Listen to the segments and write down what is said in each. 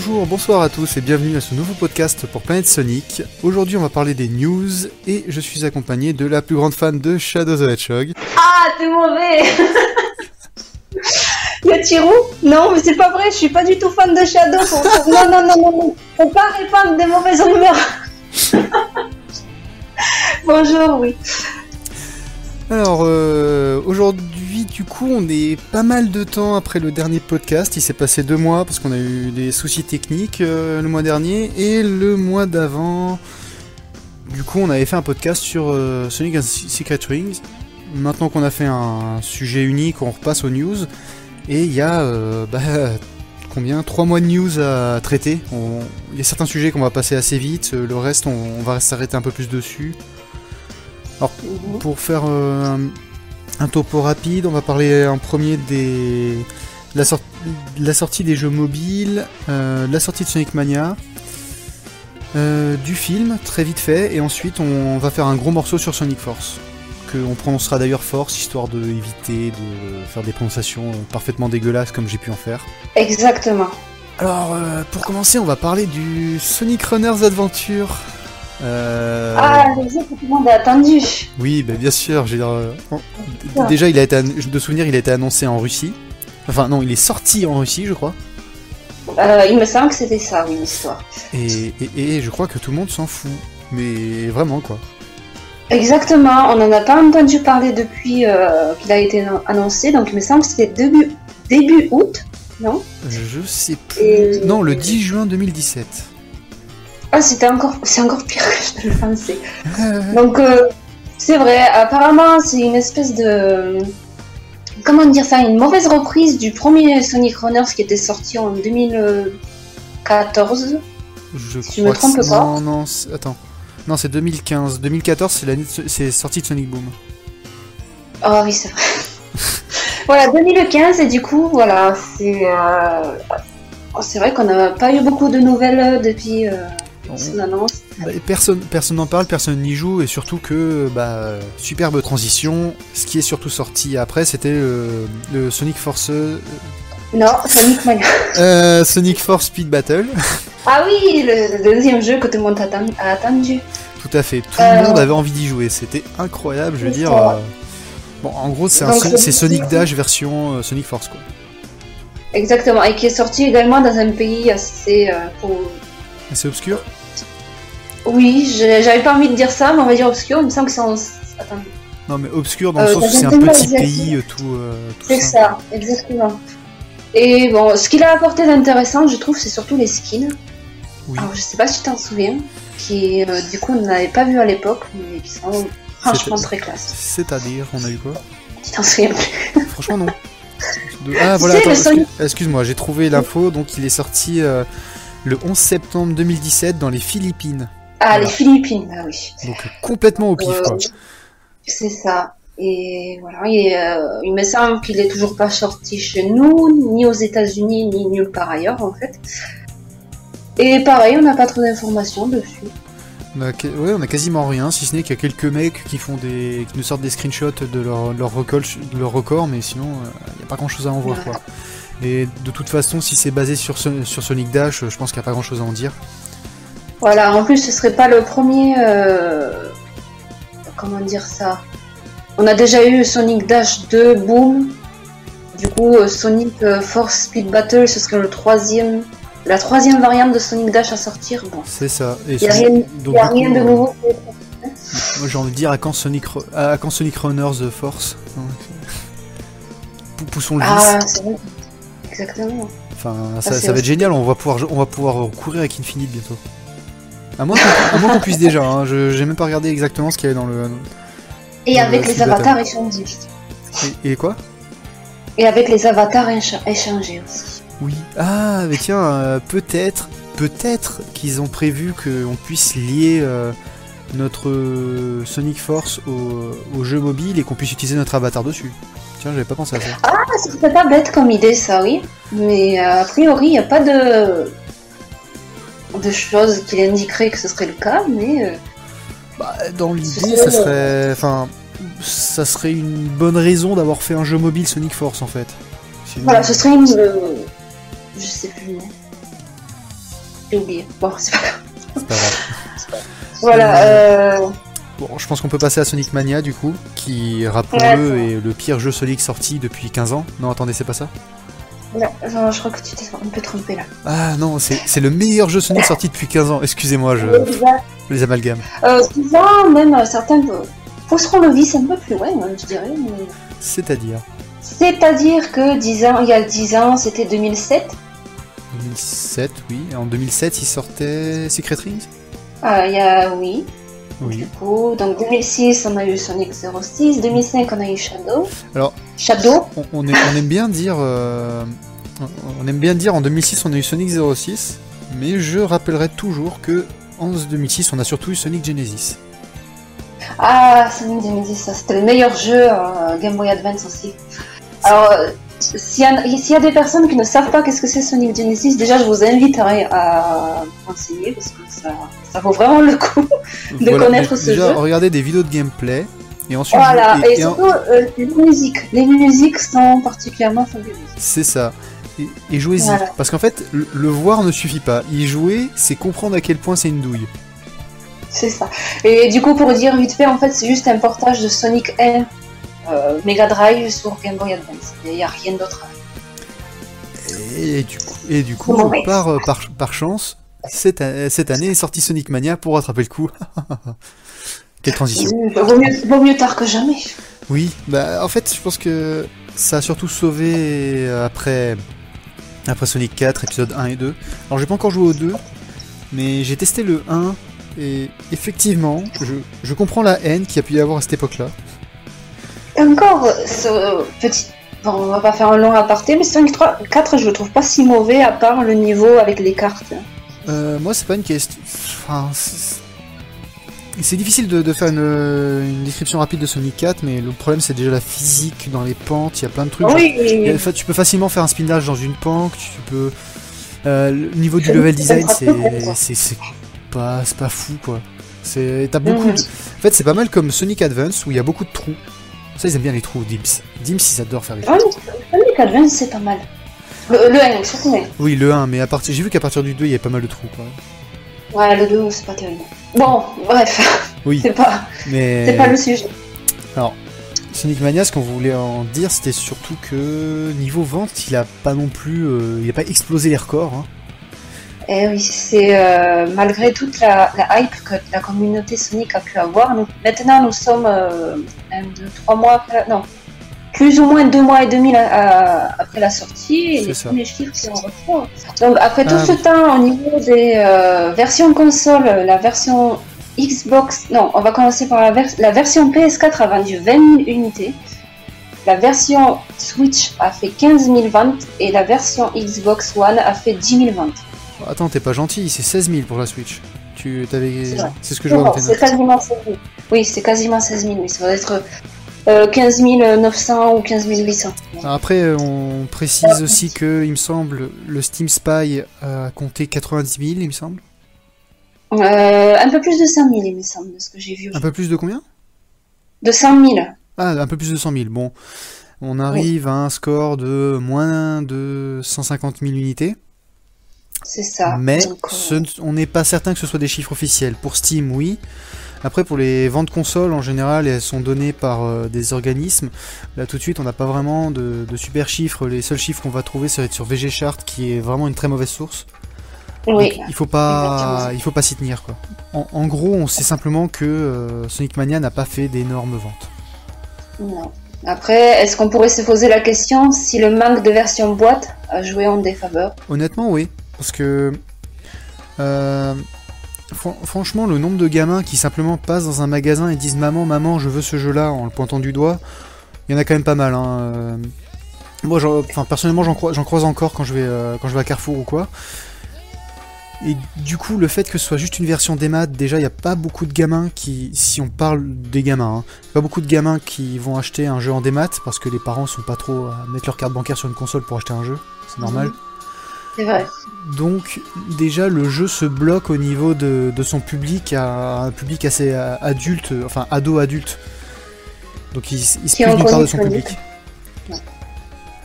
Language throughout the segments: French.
Bonjour, bonsoir à tous et bienvenue à ce nouveau podcast pour Planète Sonic. Aujourd'hui on va parler des news et je suis accompagné de la plus grande fan de Shadow the Hedgehog. Ah, t'es mauvais Yatirou Non, mais c'est pas vrai, je suis pas du tout fan de Shadow. Non, non, non, non, non. Faut pas répandre des mauvaises rumeurs. Bonjour, oui. Alors euh, aujourd'hui du coup on est pas mal de temps après le dernier podcast, il s'est passé deux mois parce qu'on a eu des soucis techniques euh, le mois dernier et le mois d'avant du coup on avait fait un podcast sur euh, Sonic and Secret Rings. Maintenant qu'on a fait un sujet unique on repasse aux news et il y a euh, bah, combien? Trois mois de news à traiter. On- Il y a certains sujets qu'on va passer assez vite, le reste on, on va s'arrêter un peu plus dessus. Pour faire euh, un, un topo rapide, on va parler en premier des la, sor- la sortie des jeux mobiles, euh, la sortie de Sonic Mania, euh, du film très vite fait, et ensuite on va faire un gros morceau sur Sonic Force que on prononcera d'ailleurs Force histoire de éviter de faire des prononciations parfaitement dégueulasses comme j'ai pu en faire. Exactement. Alors euh, pour commencer, on va parler du Sonic Runners Adventure. Euh, Ah, le jeu que tout le monde a attendu. Oui, bah, bien sûr. j'ai, euh, Déjà, il a été an- de souvenir, il a été annoncé en Russie. Enfin, non, il est sorti en Russie, je crois. Euh, il me semble que c'était ça, oui, l'histoire. Et, et- et je crois que tout le monde s'en fout. Mais vraiment, quoi. Exactement, on n'en a pas entendu parler depuis euh, qu'il a été annoncé, donc il me semble que c'était début, début août, non? Je sais plus. Et- Non, le 10 juin 2017. Ah, c'était encore, c'est encore pire que je le pensais. Donc, euh, c'est vrai, apparemment, c'est une espèce de. Comment dire ça Une mauvaise reprise du premier Sonic Runners qui était sorti en 2014. Je Si je me trompe pas. Non, non, c'est- attends. Non, c'est 2015. 2014, c'est l'année, c'est sorti de Sonic Boom. Ah oui, c'est vrai. voilà, 2015, et du coup, voilà, c'est. euh, C'est vrai qu'on n'a pas eu beaucoup de nouvelles depuis euh, Bah, personne personne n'en parle, personne n'y joue, et surtout que, bah, superbe transition. Ce qui est surtout sorti après, c'était le, le Sonic Force. euh, Non, Sonic Mania. euh, Sonic Force Speed Battle. Ah oui, le, deuxième jeu que tout le monde a atten- a attendu. Tout à fait, tout Euh, le monde avait envie d'y jouer, c'était incroyable, je veux dire. euh, Bon, en gros, c'est Sonic Dash version euh, Sonic Force, quoi. Exactement, et qui est sorti également dans un pays assez. euh, pour- C'est obscur Oui, j'avais pas envie de dire ça, mais on va dire obscur. Il me semble que c'est en. Attends, Non, mais obscur dans le Euh, sens où c'est un petit pays, euh, tout, euh, tout c'est ça, exactement. Et bon, ce qu'il a apporté d'intéressant, je trouve, c'est surtout les skins. Oui, Alors, je sais pas si tu t'en souviens, qui euh, du coup on n'avait pas vu à l'époque, mais qui sont franchement très classe. c'est-à-dire, on a eu quoi Tu t'en souviens plus Franchement, non. De- Ah, voilà, excuse-moi, j'ai trouvé l'info, donc il est sorti le 11 septembre 2017 dans les Philippines. Ah, Voilà. les Philippines, bah oui. Donc complètement au pif, Euh, quoi. C'est ça. Et voilà, et, euh, il me semble qu'il est toujours pas sorti chez nous, ni aux États-Unis, ni nulle part ailleurs en fait. Et pareil, on n'a pas trop d'informations dessus. On a, ouais, on a quasiment rien, si ce n'est qu'il y a quelques mecs qui font des, qui nous sortent des screenshots de leur, leur, record, de leur record, mais sinon, il n'y a pas grand chose à en voir, quoi. Et de toute façon, si c'est basé sur, sur Sonic Dash, euh, je pense qu'il n'y a pas grand chose à en dire. Voilà, en plus ce serait pas le premier. euh, Comment dire ça? On a déjà eu Sonic Dash 2 Boom. Du coup, euh, Sonic euh, Force Speed Battle, ce serait le troisième. La troisième variante de Sonic Dash à sortir. Bon, C'est ça. Il n'y a, rien, donc, y a du rien coup, de nouveau. Moi j'ai envie de dire à quand Sonic, à quand Sonic Runners Force hein, Pou- Poussons le. Ah, c'est vrai. Exactement. Enfin, ça, ça va être génial, on va pouvoir, on va pouvoir courir avec Infinite bientôt. À moins qu'on puisse déjà, hein, je j'ai même pas regardé exactement ce qu'il y avait dans le. Et Dans avec le les avatars échangés. Et, et quoi? Et avec les avatars écha- échangés aussi. Oui. Ah, mais tiens, euh, peut-être, peut-être qu'ils ont prévu qu'on puisse lier euh, notre euh, Sonic Force au, au jeu mobile et qu'on puisse utiliser notre avatar dessus. Tiens, j'avais pas pensé à ça. Ah, c'est pas bête comme idée, ça, oui. Mais a priori, il n'y a pas de de choses qui indiqueraient que ce serait le cas, mais euh, Bah, dans l'idée, ça serait- enfin, ça serait une bonne raison d'avoir fait un jeu mobile Sonic Force en fait. Sinon- voilà, ce serait une. euh, je sais plus. non. J'ai oublié. Bon, c'est pas grave. C'est pas grave. Voilà. Euh... Bon, je pense qu'on peut passer à Sonic Mania du coup, qui, rappelons-le, est le pire jeu Sonic sorti depuis 15 ans. Non, attendez, c'est pas ça? Non, non, je crois que tu t'es un peu trompé là. Ah non, c'est le meilleur jeu Sonic sorti depuis 15 ans. Excusez-moi, je Exact. les amalgame. Euh, souvent, même euh, certains euh, pousseront le vice un peu plus loin, hein, je dirais. mais- C'est-à-dire C'est-à-dire que 10 ans, il y a 10 ans, c'était 2007. 2007, oui. En 2007, il sortait Secret Rings? Ah, il y a, oui, Oui. du coup. Donc 2006, on a eu Sonic 06. 2005, on a eu Shadow. Alors, Shadow on, on aime, on aime bien dire, euh, on aime bien dire en 2006 on a eu Sonic 06, mais je rappellerai toujours que en 2006 on a surtout eu Sonic Genesis. Ah, Sonic 2010, ça c'était le meilleur jeu euh, Game Boy Advance aussi. Alors, euh, s'il y, y a des personnes qui ne savent pas qu'est-ce que c'est Sonic Genesis, déjà je vous invite à, renseigner parce que ça, ça vaut vraiment le coup. De connaître ce déjà, jeu. regardez des vidéos de gameplay et ensuite Voilà, et- et, et en- surtout euh, les musiques. Les musiques sont particulièrement fabuleuses. c'est ça. Et, et jouez-y, Voilà. parce qu'en fait le, le voir ne suffit pas. Y jouer, c'est comprendre à quel point c'est une douille. C'est ça. Et du coup, pour dire vite fait, en fait, c'est juste un portage de Sonic 1 euh, Mega Drive sur Game Boy Advance. Il n'y a rien d'autre. Et du coup, et du coup par, euh, par, par chance, cette, année est sorti Sonic Mania pour rattraper le coup. Quelle transition. Mmh, Vaut mieux, vaut mieux tard que jamais. Oui, bah en fait, je pense que ça a surtout sauvé euh, après, après Sonic 4, épisode 1 et 2. Alors, j'ai pas encore joué au 2, mais j'ai testé le 1, et effectivement, je, je comprends la haine qu'il y a pu y avoir à cette époque-là. Encore, ce petit. Bon, on va pas faire un long aparté, mais Sonic 3, 4, je le trouve pas si mauvais à part le niveau avec les cartes. Euh, moi, c'est pas une question. Enfin, c'est difficile de, de faire une, une description rapide de Sonic 4, mais le problème, c'est déjà la physique dans les pentes, il y a plein de trucs. Oui, tu peux facilement faire un spinach dans une pente, tu peux. euh, le niveau du level design, c'est pas pas fou quoi. T'as beaucoup. Mhm. de- En fait, c'est pas mal comme Sonic Advance où il y a beaucoup de trous. Ça, ils aiment bien les trous, Dims. Dims, ils adorent faire les trous. Ah, mais Advance, c'est pas mal. Le, le 1, surtout, mais. Oui, le 1, mais à partir, j'ai vu qu'à partir du 2, il y a pas mal de trous quoi. Ouais, le 2, c'est pas terrible. Bon, bref, Oui, c'est pas, mais c'est pas le sujet. Sonic Mania, ce qu'on voulait en dire, c'était surtout que niveau vente, il a pas non plus, euh, il a pas explosé les records. hein. Eh oui, c'est euh, malgré toute la, la hype que la communauté Sonic a pu avoir. Nous, maintenant, nous sommes euh, un, deux, trois mois après la- non, plus ou moins deux mois et demi là, à- après la sortie. Et les ça. premiers chiffres en retour. Donc après tout Ah, ce temps, au niveau des euh, versions console, la version Xbox, non, on va commencer par la, vers- la version PS4 a vendu 20 000 unités. La version Switch a fait 15 000 ventes et la version Xbox One a fait 10 000 ventes. Attends, t'es pas gentil, c'est 16 000 pour la Switch. Tu t'avais, C'est ce que je vois dans c'est quasiment 16 000. Oui, c'est quasiment 16 000. Oui, ça va être euh, 15 900 ou 15 800. Alors Après, euh, on précise aussi que, il me semble, le Steam Spy a compté 90 000, il me semble. Euh, un peu plus de 100 000, il me semble, de ce que j'ai vu. Un peu plus de combien? De 100 000. Ah, un peu plus de 100 000. Bon, on arrive à un score de moins de 150 000 unités. C'est ça. Mais Donc, euh, ce on n'est pas certain que ce soit des chiffres officiels. Pour Steam, oui. Après, pour les ventes consoles, en général, elles sont données par euh, des organismes. Là, tout de suite, on n'a pas vraiment de, de super chiffres. Les seuls chiffres qu'on va trouver, ça va être sur VG Chart, qui est vraiment une très mauvaise source. oui. Donc, il faut pas, il faut pas s'y tenir, quoi. En, en gros, on sait simplement que euh, Sonic Mania n'a pas fait d'énormes ventes. Non. Après, est-ce qu'on pourrait se poser la question si le manque de version boîte a joué en défaveur? Honnêtement, oui. Parce que. euh, fran- franchement, le nombre de gamins qui simplement passent dans un magasin et disent Maman, maman, je veux ce jeu-là en le pointant du doigt, il y en a quand même pas mal. Hein. euh. Moi, enfin, personnellement, j'en crois- j'en croise encore quand je, vais, euh, quand je vais à Carrefour ou quoi. Et du coup, le fait que ce soit juste une version démat, déjà, il n'y a pas beaucoup de gamins qui, si on parle des gamins, hein, pas beaucoup de gamins qui vont acheter un jeu en démat parce que les parents sont pas trop à mettre leur carte bancaire sur une console pour acheter un jeu, c'est normal. C'est vrai. Donc déjà le jeu se bloque au niveau de, de son public à un public assez adulte, enfin ado-adulte. Donc il, il se prive d'une part de son public. Ouais.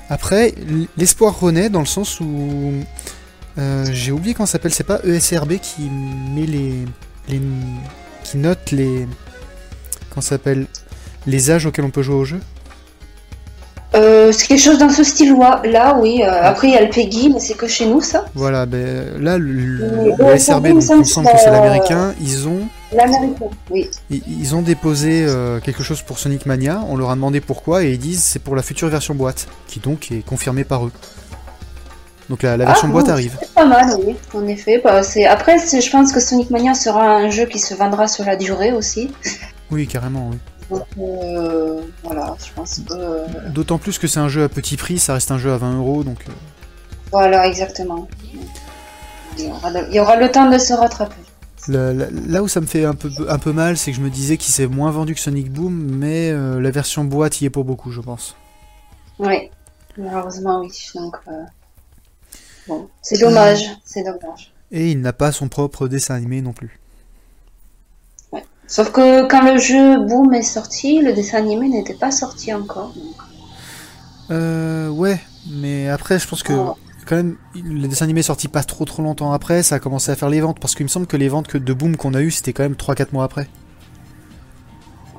Après, l'espoir renaît dans le sens où Euh, J'ai oublié comment ça s'appelle, c'est pas ESRB qui met les, les qui note les comment s'appelle les âges auxquels on peut jouer au jeu. Euh, c'est quelque chose dans ce style-là, là, oui. Euh, après, il y a le PEGI, mais c'est que chez nous, ça. Voilà, ben, là, le, SRB, donc, il me semble que c'est euh, l'américain, ils ont, L'américain, oui. ils, ils ont déposé euh, quelque chose pour Sonic Mania, on leur a demandé pourquoi, et ils disent c'est pour la future version boîte, qui donc est confirmée par eux. Donc la, la version Ah, boîte arrive. C'est pas mal, oui, en effet. Bah. Après, je pense que Sonic Mania sera un jeu qui se vendra sur la durée aussi. Oui, carrément, oui. Donc, euh, voilà, je pense que. euh, D'autant plus que c'est un jeu à petit prix, ça reste un jeu à 20 euros, donc... euh, Voilà, exactement. Il y, aura le, il y aura le temps de se rattraper. Là où ça me fait un peu, un peu mal, c'est que je me disais qu'il s'est moins vendu que Sonic Boom, mais euh, la version boîte y est pour beaucoup, je pense. Oui, malheureusement, oui. Donc, euh, bon, c'est dommage, c'est dommage. Et il n'a pas son propre dessin animé non plus. Sauf que quand le jeu Boom est sorti, le dessin animé n'était pas sorti encore. donc. Euh, ouais, mais après, je pense que Oh. quand même, le dessin animé est sorti pas trop trop longtemps après, ça a commencé à faire les ventes, parce qu'il me semble que les ventes que de Boom qu'on a eu, c'était quand même 3-4 mois après.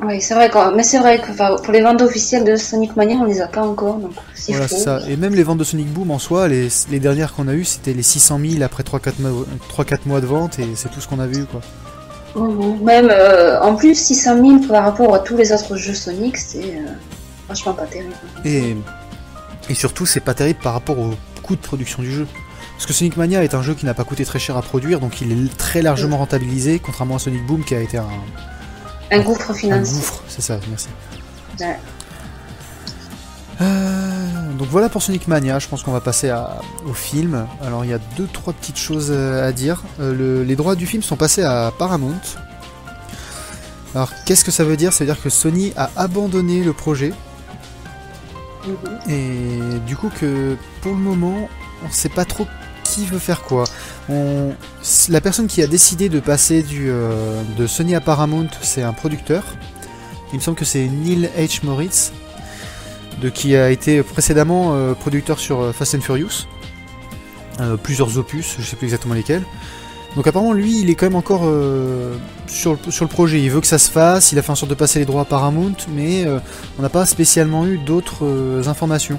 Oui, c'est vrai, quoi. mais c'est vrai que enfin, pour les ventes officielles de Sonic Mania, on les a pas encore. Donc, Voilà, ça. Et même les ventes de Sonic Boom en soi, les, les dernières qu'on a eues, c'était les 600 000 après 3-4 mois, 3-4 mois de vente, et c'est tout ce qu'on a vu, quoi. Même euh, en plus, 600 000 par rapport à tous les autres jeux Sonic, c'est euh, franchement pas terrible. Et, et surtout, c'est pas terrible par rapport au coût de production du jeu. Parce que Sonic Mania est un jeu qui n'a pas coûté très cher à produire, donc il est très largement rentabilisé, contrairement à Sonic Boom qui a été un, Un gouffre un financier. gouffre. C'est ça, merci. Ouais. Euh, donc voilà pour Sonic Mania, je pense qu'on va passer à- au film. Alors il y a deux trois petites choses euh, à dire. Euh, le- les droits du film sont passés à Paramount. Alors qu'est-ce que ça veut dire? Ça veut dire que Sony a abandonné le projet Mhm. et du coup que pour le moment on sait pas trop qui veut faire quoi. On... La personne qui a décidé de passer du, euh, de Sony à Paramount c'est un producteur. Il me semble que c'est Neil H. Moritz de qui a été précédemment euh, producteur sur euh, Fast and Furious. Euh, plusieurs opus, je sais plus exactement lesquels. Donc apparemment lui il est quand même encore sur, le, sur le projet, il veut que ça se fasse, il a fait en sorte de passer les droits à Paramount, mais on n'a pas spécialement eu d'autres informations.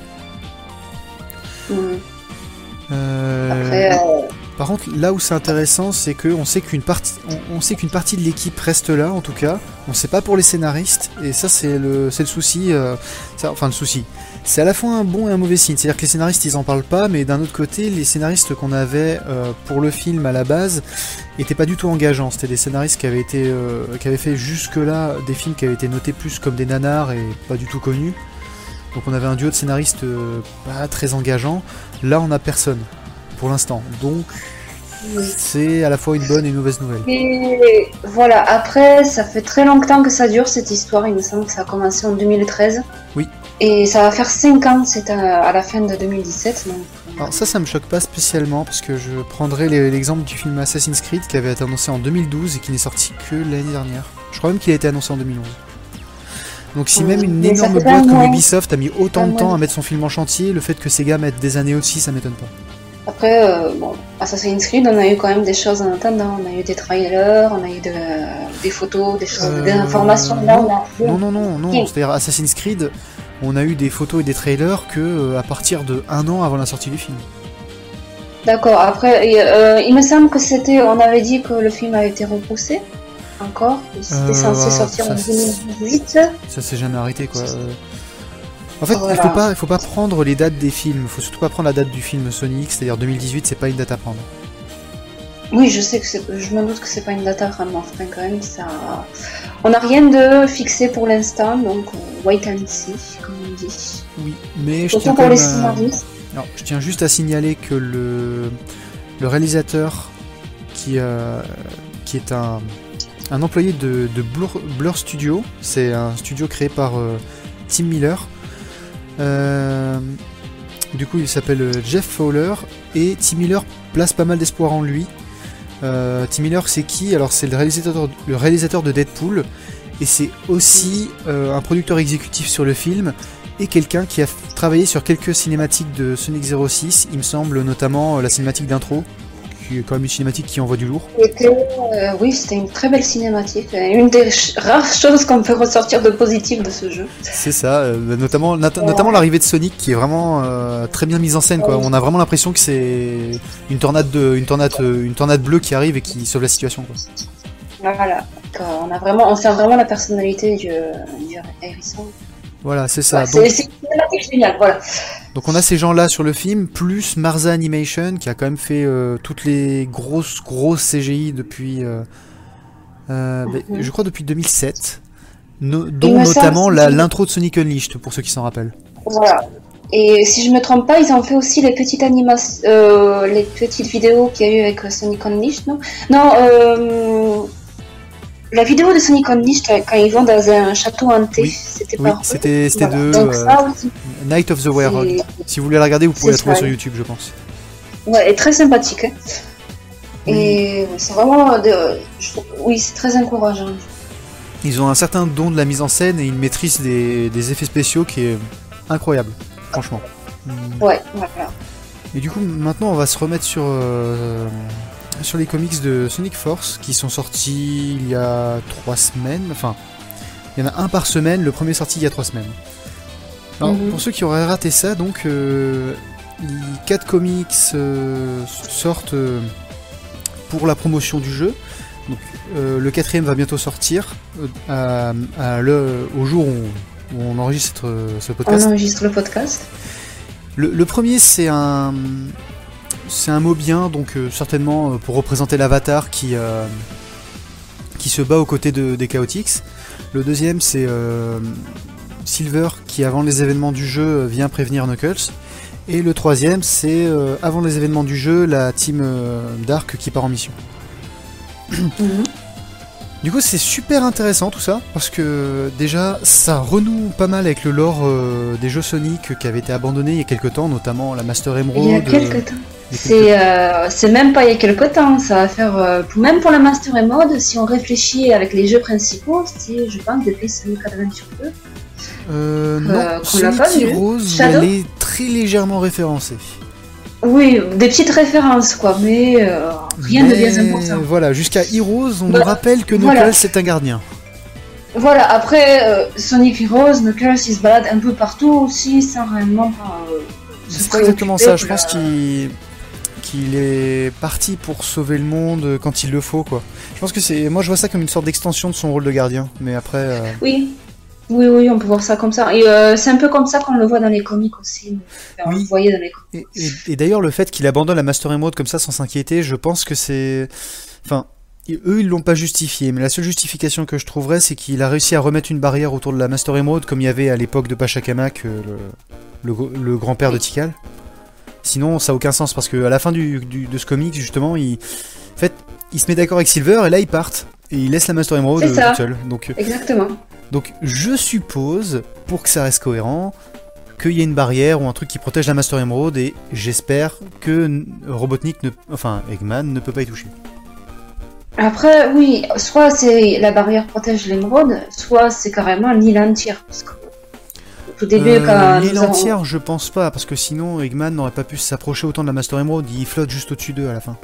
Après, euh, Par contre, là où c'est intéressant, c'est que on sait qu'une partie, on, sait qu'une partie de l'équipe reste là, en tout cas. On sait pas pour les scénaristes, et ça c'est le, souci. euh, enfin le souci. C'est à la fois un bon et un mauvais signe. C'est-à-dire que les scénaristes ils en parlent pas, mais d'un autre côté, les scénaristes qu'on avait euh, pour le film à la base étaient pas du tout engageants. C'était des scénaristes qui avaient été, euh, fait jusque là des films qui avaient été notés plus comme des nanars et pas du tout connus. Donc on avait un duo de scénaristes pas très engageants. Là on a personne pour l'instant. Donc oui. c'est à la fois une bonne et une mauvaise nouvelle. Et voilà, après, ça fait très longtemps que ça dure cette histoire. Il me semble que ça a commencé en 2013. Oui. Et ça va faire 5 ans, c'est à, à la fin de 2017. Donc, euh, Alors ça, ça me choque pas spécialement parce que je prendrai l'exemple du film Assassin's Creed qui avait été annoncé en 2012 et qui n'est sorti que l'année dernière. Je crois même qu'il a été annoncé en 2011. Donc si même une mais énorme boîte comme. Ubisoft a mis autant de temps à mettre son film en chantier, le fait que Sega mette des années aussi, ça m'étonne pas. Après, euh, bon, Assassin's Creed, on a eu quand même des choses en attendant. On a eu des trailers, on a eu de- des photos, des choses, Euh, des informations. Là, on a Non, non, non, non. C'est-à-dire Assassin's Creed, on a eu des photos et des trailers que euh, à partir de un an avant la sortie du film. D'accord. Après, et, euh, il me semble que c'était, on avait dit que le film a été repoussé. Encore. C'était Euh, censé sortir en ça, 2018. Ça s'est jamais arrêté quoi. En fait, Voilà. il faut pas, il faut pas prendre les dates des films. Il faut surtout pas prendre la date du film Sonic, c'est-à-dire 2018, c'est pas une date à prendre. Oui, je sais que c'est, je me doute que c'est pas une date à vraiment. Enfin, quand même, ça. On n'a rien de fixé pour l'instant, donc euh, wait and see, comme on dit. Oui, mais je tiens, pour les à-. Alors, je tiens juste à signaler que le, le réalisateur qui, euh, qui est un, un employé de, de Blur, Blur Studio, c'est un studio créé par euh, Tim Miller. Euh, du coup, il s'appelle euh, Jeff Fowler et Tim Miller place pas mal d'espoir en lui. Euh, Tim Miller, c'est qui? Alors, c'est le réalisateur, de Deadpool et c'est aussi un producteur exécutif sur le film et quelqu'un qui a travaillé sur quelques cinématiques de Sonic 06, il me semble notamment la cinématique d'intro, qui est quand même une cinématique qui envoie du lourd. Euh, oui, c'était une très belle cinématique, une des rares choses qu'on peut ressortir de positif de ce jeu. C'est ça, euh, notamment, notamment l'arrivée de Sonic qui est vraiment très bien mise en scène. Quoi. On a vraiment l'impression que c'est une tornade, de, une, tornade, une tornade bleue qui arrive et qui sauve la situation. Quoi. Voilà, on, a vraiment, on sent vraiment la personnalité du, du Harrison. Voilà, c'est ça. c'est génial, voilà. Donc on a ces gens-là sur le film, plus Marza Animation, qui a quand même fait euh, toutes les grosses, grosses CGI depuis, euh, euh, ben, je crois depuis 2007, dont notamment l'intro de Sonic Unleashed, pour ceux qui s'en rappellent. Voilà. Et si je me trompe pas, ils ont fait aussi les petites animations, les petites vidéos qu'il y a eu avec Sonic Unleashed, non? Non, la vidéo de Sonic Unleashed, quand ils vont dans un château hanté, c'était oui, c'était de euh, Night of the Werewolf. Si vous voulez la regarder, vous pouvez la trouver sur YouTube, je pense. Ouais, et très sympathique. Hein. Et c'est vraiment. Oui, c'est très encourageant. Ils ont un certain don de la mise en scène et une maîtrise des, effets spéciaux qui est incroyable, franchement. Ouais, voilà. Et du coup, maintenant, on va se remettre sur. Euh, sur les comics de Sonic Force qui sont sortis il y a 3 semaines. Enfin, il y en a un par semaine. Le premier sorti il y a 3 semaines. Alors, mhm. pour ceux qui auraient raté ça, donc, euh, les 4 comics euh, sortent euh, pour la promotion du jeu. Donc, le quatrième va bientôt sortir à, le, au jour où, on enregistre ce podcast. On enregistre le podcast. le premier, c'est un c'est un mot bien, donc euh, certainement euh, pour représenter l'avatar qui, euh, qui se bat aux côtés de, des Chaotix. Le deuxième, c'est Silver qui, avant les événements du jeu, vient prévenir Knuckles. Et le troisième, c'est avant les événements du jeu, la team Dark qui part en mission. Mhm. Du coup, c'est super intéressant tout ça, parce que déjà, ça renoue pas mal avec le lore des jeux Sonic qui avaient été abandonnés il y a quelques temps, notamment la Master Emerald. Il y a quelques temps. Euh, c'est même pas il y a quelques temps, ça va faire euh, même pour la Master Mode, si on réfléchit avec les jeux principaux, c'est je pense depuis Sonic Adventure 2. Euh, non, euh, Sonic Heroes, elle est très légèrement référencée. Oui, des petites références quoi, mais rien de bien important. Voilà, jusqu'à Heroes, on nous rappelle que Knuckles c'est un gardien. Voilà, après Sonic Heroes, Knuckles il se balade un peu partout aussi sans réellement pas. c'est exactement ça, je pense qu'il il est parti pour sauver le monde quand il le faut, quoi. Je pense que c'est, moi je vois ça comme une sorte d'extension de son rôle de gardien, mais après. Euh, oui, oui, oui, on peut voir ça comme ça. Et euh, c'est un peu comme ça qu'on le voit dans les comics aussi. oui. dans les comics. Et, d'ailleurs, le fait qu'il abandonne la Master Emerald comme ça sans s'inquiéter, je pense que c'est. Enfin, eux, ils l'ont pas justifié, mais la seule justification que je trouverais, c'est qu'il a réussi à remettre une barrière autour de la Master Emerald, comme il y avait à l'époque de Pachacamac, euh, le, le grand-père de Tikal. Sinon, ça n'a aucun sens parce que à la fin du, de ce comic, justement, il, en fait, il se met d'accord avec Silver et là ils partent et il laisse la Master Emerald euh, toute seule. Donc, euh, Exactement. Donc, je suppose, pour que ça reste cohérent, qu'il y ait une barrière ou un truc qui protège la Master Emerald et j'espère que Robotnik, ne, enfin Eggman, ne peut pas y toucher. Après, oui, soit c'est la barrière protège l'émeraude, soit c'est carrément l'île entière. Parce que tout début euh, L'île entière, je pense pas, parce que sinon Eggman n'aurait pas pu s'approcher autant de la Master Emerald, il flotte juste au-dessus d'eux à la fin.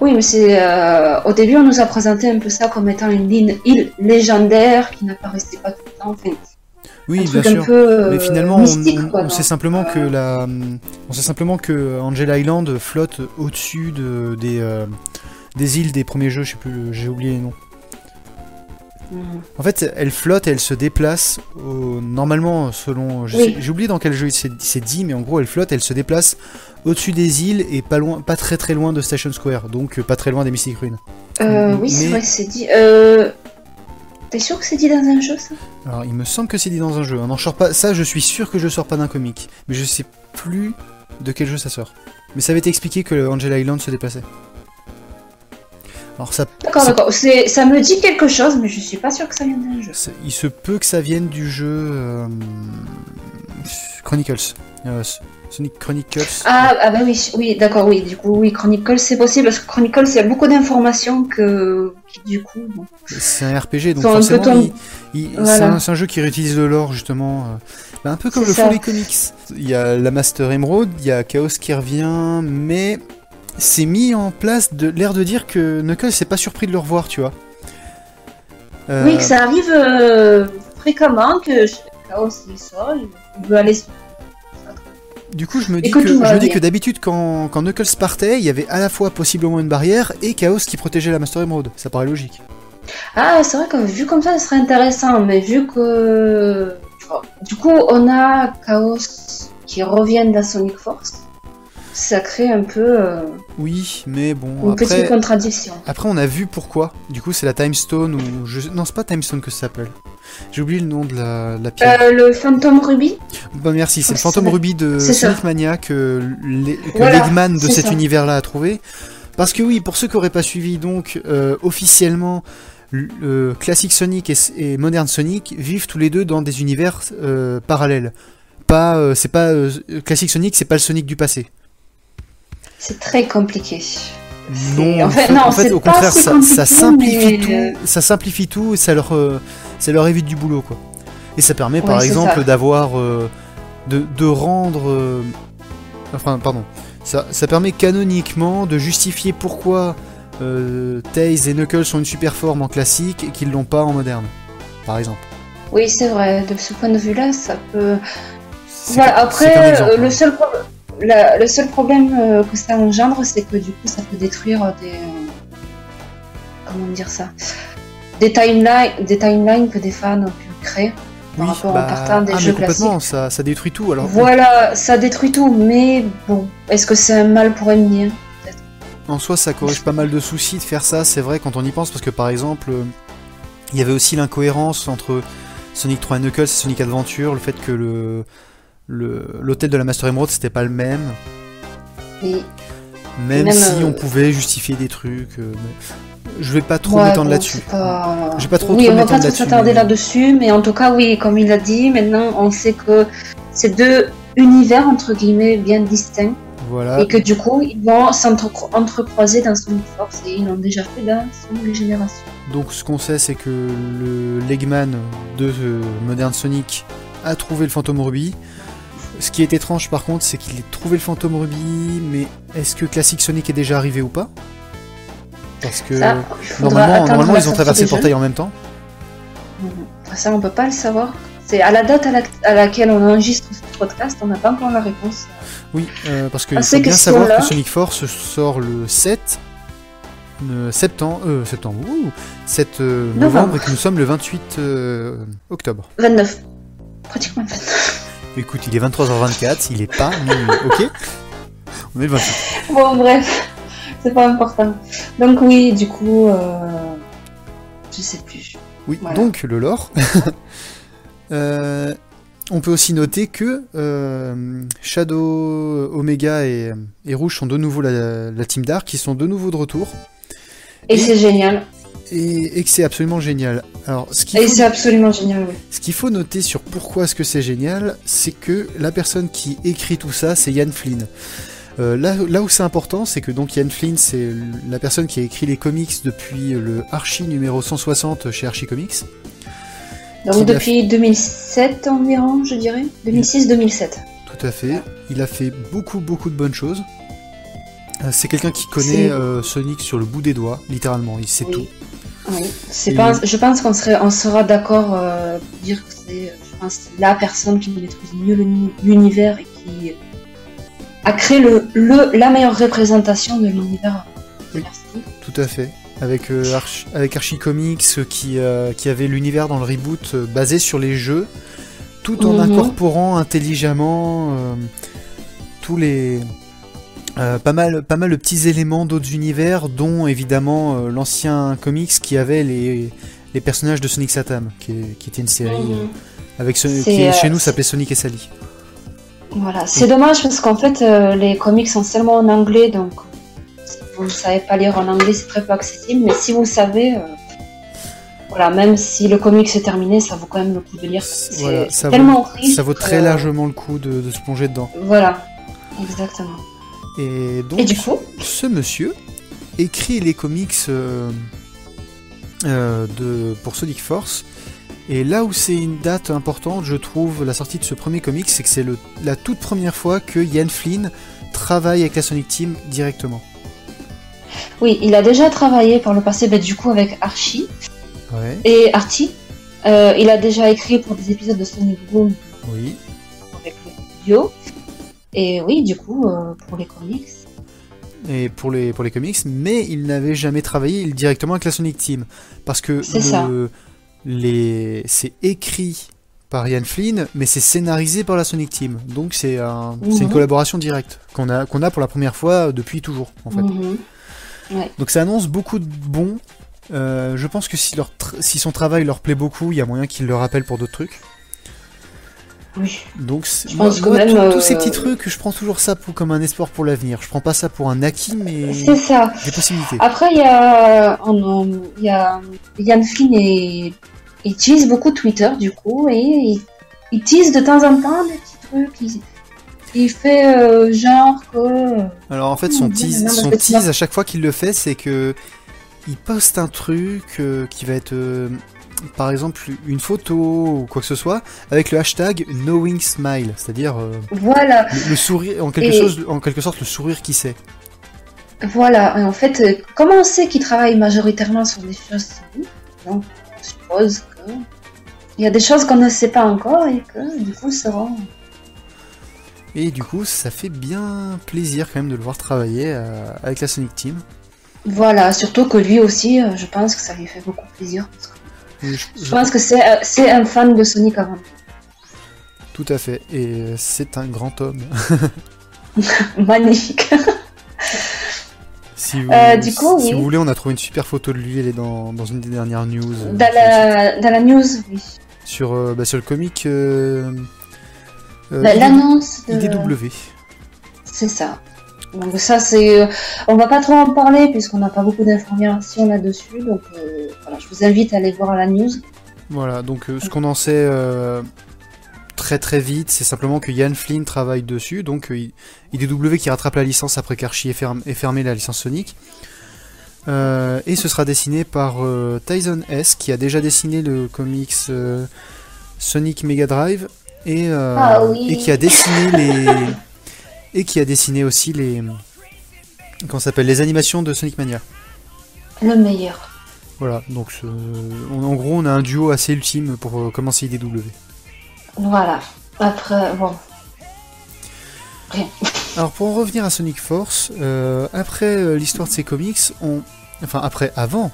Oui, mais c'est euh, au début on nous a présenté un peu ça comme étant une île légendaire qui n'apparaissait pas tout le temps. oui, bien sûr. Euh, mais finalement, on, sait simplement que la, on sait simplement que Angel Island flotte au-dessus de, des, des îles des premiers jeux. Je sais plus, j'ai oublié les noms. En fait, elle flotte et elle se déplace. Normalement, selon. J'ai oublié dans quel jeu c'est dit, mais en gros, elle flotte, elle se déplace au-dessus des îles et pas, loin, pas très très loin de Station Square, donc euh, pas très loin des Mystic Ruins. Euh, oui, c'est vrai, c'est dit. Euh... T'es sûr que c'est dit dans un jeu ça? Alors, il me semble que c'est dit dans un jeu. sort pas... Ça, je suis sûr que je sors pas d'un comic, mais je sais plus de quel jeu ça sort. Mais ça avait été expliqué que Angel Island se déplaçait. D'accord, d'accord. Ça me dit quelque chose, mais je suis pas sûr que ça vienne d'un jeu. Il se peut que ça vienne du jeu euh, Chronicles. Euh, Sonic Chronicles. Ah, ah bah oui, oui, d'accord, oui. Du coup, oui, Chronicles, c'est possible parce que Chronicles, il y a beaucoup d'informations que, du coup, bon, C'est un RPG, donc forcément, Voilà. c'est un, jeu qui réutilise le lore, justement. euh, bah, un peu comme le ça. font les comics. Il y a la Master Emerald, il y a Chaos qui revient, mais c'est mis en place de l'air de dire que Knuckles s'est pas surpris de le revoir, tu vois. Euh, Oui, que ça arrive euh, fréquemment, que je- Chaos il sort, il veut aller. Du coup, je me dis que je me dis bien. que d'habitude, quand, quand Knuckles partait, il y avait à la fois possiblement une barrière et Chaos qui protégeait la Master Emerald. Ça paraît logique. Ah, c'est vrai que vu comme ça, ça serait intéressant, mais vu que. Du coup, on a Chaos qui revient dans Sonic Force, ça crée un peu euh, Oui, mais bon, une après, petite contradiction. après on a vu pourquoi. Du coup, c'est la Time Stone ou je... non, c'est pas Time Stone que ça s'appelle. J'ai oublié le nom de la, la pierre. Euh, le Phantom Ruby Bah merci, c'est le ça. rubis de C'est ça. Sonic Mania que que Voilà, l'Eggman de cet univers-là a trouvé. Parce que oui, pour ceux qui n'auraient pas suivi, donc euh, officiellement, euh, Classic Sonic et, et Modern Sonic vivent tous les deux dans des univers parallèles. Pas, c'est pas Classic Sonic, c'est pas le Sonic du passé. C'est très compliqué. Non, en fait, fait, non, en fait, c'est au contraire, ça, simplifie mais, tout, ça simplifie tout et ça leur, euh, ça leur évite du boulot, quoi. Et ça permet, par exemple, d'avoir, euh, de, de rendre, euh, enfin, pardon, ça, ça permet canoniquement de justifier pourquoi euh, Tails et Knuckles sont une super forme en classique et qu'ils l'ont pas en moderne, par exemple. Oui, c'est vrai, de ce point de vue-là, ça peut. Voilà, après, le, hein. seul pro- le seul problème euh, que ça engendre, c'est que du coup, ça peut détruire des. euh, Comment dire ça Des timelines, des timelines que des fans ont pu créer par Oui, rapport bah, des ah, mais jeux complètement, classiques. ça, ça détruit tout. Alors, Voilà, ça détruit tout, mais bon, est-ce que c'est un mal pour un bien En soi, ça corrige pas mal de soucis de faire ça, c'est vrai, quand on y pense, parce que par exemple, euh, il y avait aussi l'incohérence entre Sonic 3 et Knuckles et Sonic Adventure, le fait que le- l'hôtel de la Master Emerald c'était pas le même, Et même, Même, si euh, on pouvait justifier des trucs. euh, mais Je vais pas trop Ouais, m'étendre bon, là-dessus. pas- J'ai pas trop Oui, trop on va m'étendre pas trop s'attarder mais- là-dessus, mais en tout cas, oui, comme il a dit, maintenant on sait que c'est deux univers entre guillemets bien distincts Voilà. et que du coup ils vont s'entrecroiser dans Sonic Force et ils l'ont déjà fait dans Sonic Génération. Donc ce qu'on sait, c'est que le Legman de euh, Modern Sonic a trouvé le fantôme rubis. Ce qui est étrange par contre, c'est qu'il ait trouvé le fantôme rubis, mais est-ce que Classic Sonic est déjà arrivé ou pas? Parce que Ça, il normalement, ils ont traversé le portail en même temps. Ça, on peut pas le savoir. C'est à la date à, la- à laquelle on enregistre ce podcast, on n'a pas encore la réponse. Oui, euh, parce qu'il À faut ces bien savoir que Sonic Force sort le 7 euh, septembre, euh, septembre, ouh, 7 euh, novembre. Novembre. et que nous sommes le 28 euh, octobre. 29. Pratiquement 29. Écoute, il est 23h24, il est pas minuit, ok On est le 28. Bon, bref, c'est pas important. Donc, oui, du coup, euh, je sais plus. Oui, Voilà. donc le lore. Euh, on peut aussi noter que euh, Shadow, Omega et, et Rouge sont de nouveau la, la team Dark, qui sont de nouveau de retour, Et, Et- c'est génial. Et, et que c'est absolument génial. Alors, ce qu'il Et c'est absolument génial, oui. ce qu'il faut noter sur pourquoi est-ce que c'est génial, c'est que la personne qui écrit tout ça, c'est Ian Flynn. Euh, là, là où c'est important, c'est que donc Ian Flynn, c'est la personne qui a écrit les comics depuis le Archie numéro 160 chez Archie Comics. Donc, a depuis 2007 environ, je dirais. 2006-2007. Tout à fait. Il a fait beaucoup, beaucoup de bonnes choses. Euh, C'est quelqu'un qui connaît euh, Sonic sur le bout des doigts, littéralement. Il sait Oui. tout. Oui. C'est pas, je pense qu'on serait, on sera d'accord euh, pour dire que c'est je pense, la personne qui maîtrise mieux l'uni- l'univers et qui a créé le, le, la meilleure représentation de l'univers. Oui. Tout à fait. Avec, euh, Arch- avec Archie Comics euh, qui, euh, qui avait l'univers dans le reboot euh, basé sur les jeux, tout en Mhm. incorporant intelligemment euh, tous les. Euh, pas, mal, pas mal de petits éléments d'autres univers, dont évidemment euh, l'ancien comics qui avait les, les personnages de Sonic Satam, qui, est- qui était une série euh, Mhm. avec ce, C'est, qui euh, chez nous s'appelait Sonic et Sally. Voilà, c'est dommage parce qu'en fait euh, les comics sont seulement en anglais donc si vous ne savez pas lire en anglais c'est très peu accessible mais si vous savez euh, voilà, même si le comic s'est terminé, ça vaut quand même le coup de lire. C'est Voilà, ça tellement vaut, riche. ça vaut très largement le coup de, de se plonger dedans. Voilà, exactement. Et donc, Et du coup, ce monsieur écrit les comics euh, euh, de, pour Sonic Force. Et là où c'est une date importante, je trouve, la sortie de ce premier comic, c'est que c'est la toute première fois que Ian Flynn travaille avec la Sonic Team directement. oui, il a déjà travaillé par le passé, bah, du coup, avec Archie Ouais, et Archie. Euh, il a déjà écrit pour des épisodes de Sonic Boom oui. avec le studio. Et oui, du coup, euh, pour les comics. Et pour les, pour les comics, mais il n'avait jamais travaillé directement avec la Sonic Team. Parce que C'est ça. le- les, c'est écrit par Ian Flynn, mais c'est scénarisé par la Sonic Team. Donc c'est un, c'est une Mhm. collaboration directe qu'on a, qu'on a pour la première fois depuis toujours, en fait. Mhm. Donc ça annonce beaucoup de bons. Euh, je pense que si, leur si son travail leur plaît beaucoup, il y a moyen qu'ils le rappellent pour d'autres trucs. Oui. Donc Je pense moi- même, tous- tous ces euh, petits trucs, je prends toujours ça pour, comme un espoir pour l'avenir. Je prends pas ça pour un acquis, mais C'est ça. des possibilités. Après, il y a, oh non, il y a Yann Flynn et il tease beaucoup Twitter du coup et il, il tease de temps en temps des petits trucs. Il, il fait euh, genre que Alors en fait, son tease, son tease à chaque fois qu'il le fait, c'est que il poste un truc euh, qui va être, euh, par exemple, une photo ou quoi que ce soit, avec le hashtag Knowing Smile, c'est-à-dire euh, voilà, le, le sourire, en quelque, Et- chose, en quelque sorte, le sourire qui sait. voilà. Et en fait, euh, comment on sait qu'il travaille majoritairement sur des choses Donc, on suppose que il y a des choses qu'on ne sait pas encore et que du coup seront. Et du coup, ça fait bien plaisir quand même de le voir travailler euh, avec la Sonic Team. Voilà, surtout que lui aussi, euh, je pense que ça lui fait beaucoup plaisir. Parce que je- je je- pense que c'est euh, c'est un fan de Sonic avant. tout à fait. Et euh, c'est un grand homme. Magnifique. Si vous, Euh, du coup, si oui. vous voulez, on a trouvé une super photo de lui. Elle est dans, dans une des dernières news. euh, Dans la, dans la news, oui. sur, euh, bah, sur le comic euh, euh, Bah, L'annonce de... IDW. C'est ça. Donc ça, c'est... euh, On va pas trop en parler puisqu'on n'a pas beaucoup d'informations là-dessus. Donc euh, voilà, je vous invite à aller voir la news. Voilà, donc euh, ce qu'on en sait euh, très très vite, c'est simplement que Ian Flynn travaille dessus, donc IDW qui rattrape la licence après qu'Archie ait, ferm- ait fermé la licence Sonic. Et ce sera dessiné par Tyson S, qui a déjà dessiné le comics Sonic Mega Drive, et, Ah oui. et qui a dessiné les... et qui a dessiné aussi les... Comment s'appelle Les animations de Sonic Mania. Le meilleur. Voilà, donc on- en gros on a un duo assez ultime pour euh, commencer IDW. Voilà. Après, bon. Alors pour en revenir à Sonic Force, euh, après euh, l'histoire de ces comics, on... enfin après, avant,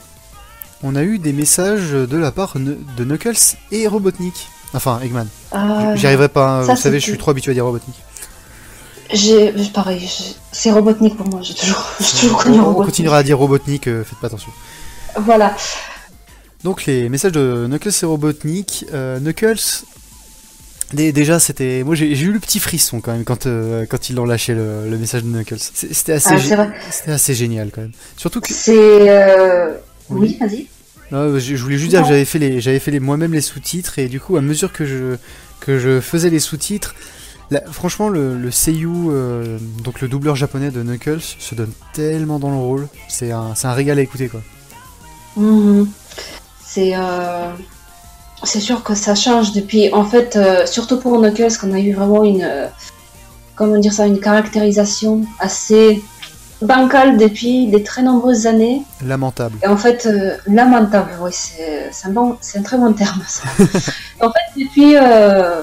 on a eu des messages de la part de Knuckles et Robotnik. Enfin, Eggman. Euh, J'y arriverai pas, hein, ça, vous savez, je suis trop habitué à dire Robotnik. J'ai... Pareil, c'est Robotnik pour moi. J'ai toujours, toujours connu On, on Robotnik. continuera à dire Robotnik, euh, faites pas attention. Voilà. Donc les messages de Knuckles et Robotnik, euh, Knuckles, dé- déjà c'était, moi j'ai eu le petit frisson quand même quand euh, quand ils l'ont lâché le, le message de Knuckles. C'était assez, Ah, c'était assez génial quand même. Surtout que C'est... euh, Oui, vas-y. Non, je, je voulais juste dire Non. que j'avais fait les, j'avais fait les, moi-même les sous-titres et du coup, à mesure que je, que je faisais les sous-titres, là, franchement, le, le seiyuu, euh, donc le doubleur japonais de Knuckles, se donne tellement dans le rôle. C'est un, un régal à écouter, quoi. Mhm. C'est euh, c'est sûr que ça change depuis. En fait, euh, surtout pour Knuckles, qu'on a eu vraiment une comment dire ça, une caractérisation assez bancale depuis de très nombreuses années. Lamentable. Et en fait, euh, lamentable, oui, c'est un bon, un très bon terme ça. en fait, depuis euh,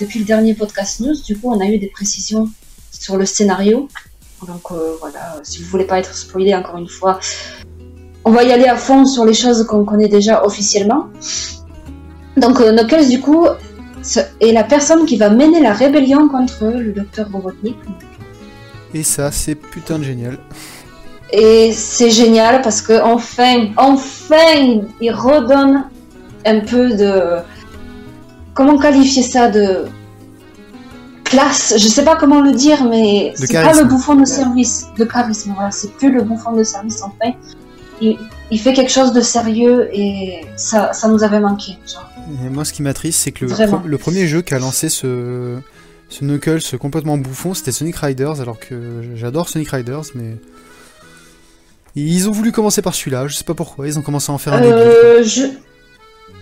depuis le dernier podcast news, du coup, on a eu des précisions sur le scénario. Donc euh, voilà, si vous voulez pas être spoilé encore une fois, on va y aller à fond sur les choses qu'on connaît déjà officiellement. Donc euh, Knuckles, du coup, est la personne qui va mener la rébellion contre le docteur Robotnik. Et ça, c'est putain de génial. Et c'est génial parce que enfin, enfin, il redonne un peu de. Comment qualifier ça de classe? Je sais pas comment le dire, mais c'est pas le bouffon de service, de charisme. Voilà, c'est plus le bouffon de service. Enfin, il, il fait quelque chose de sérieux et ça, ça nous avait manqué. Genre. Et moi, ce qui m'attriste, c'est que le, Vraiment. pre- le premier jeu qui a lancé ce, ce Knuckles complètement bouffon, c'était Sonic Riders, alors que j'adore Sonic Riders, mais. Ils ont voulu commencer par celui-là, je sais pas pourquoi, ils ont commencé à en faire un débile. Euh, je...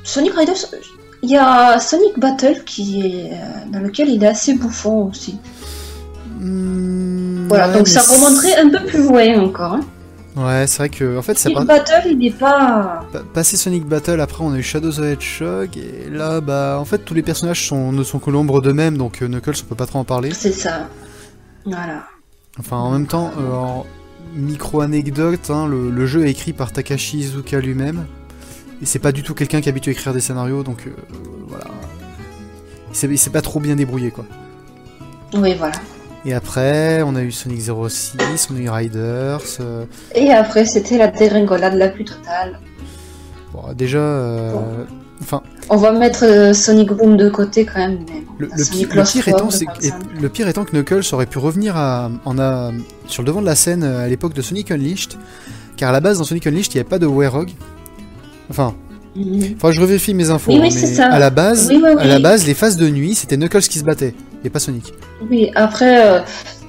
Sonic Riders, il y a Sonic Battle qui est euh, dans lequel il est assez bouffon aussi. Hmm, Voilà, ouais, donc ça remonterait un peu plus loin encore. Hein. Ouais, c'est vrai que, en fait, Sonic. Battle, il n'est pas. pa- passé Sonic Battle, après on a eu Shadows of Hedgehog, et là, bah, en fait, tous les personnages sont, ne sont que l'ombre d'eux-mêmes, donc euh, Knuckles, on peut pas trop en parler. C'est ça. Voilà. Enfin, en même temps, euh, en micro-anecdote, hein, le, le jeu est écrit par Takashi Izuka lui-même. Et c'est pas du tout quelqu'un qui est habitué à écrire des scénarios, donc euh, voilà. Il s'est- pas trop bien débrouillé, quoi. Oui, voilà. Et après, on a eu Sonic 06, on a eu Riders. euh, Et après, c'était la dégringolade la plus totale. bon, déjà, euh, Bon. enfin, On va mettre Sonic Boom de côté quand même. Mais le, pire, le étant, le pire étant que Knuckles aurait pu revenir à, en a, sur le devant de la scène à l'époque de Sonic Unleashed, car à la base dans Sonic Unleashed il n'y avait pas de Werehog. Enfin. Enfin, je revérifie mes infos. Oui, oui, hein, c'est mais ça. À la base, Oui, oui, à la oui. base, les phases de nuit, c'était Knuckles qui se battait, et pas Sonic. Oui, après, euh,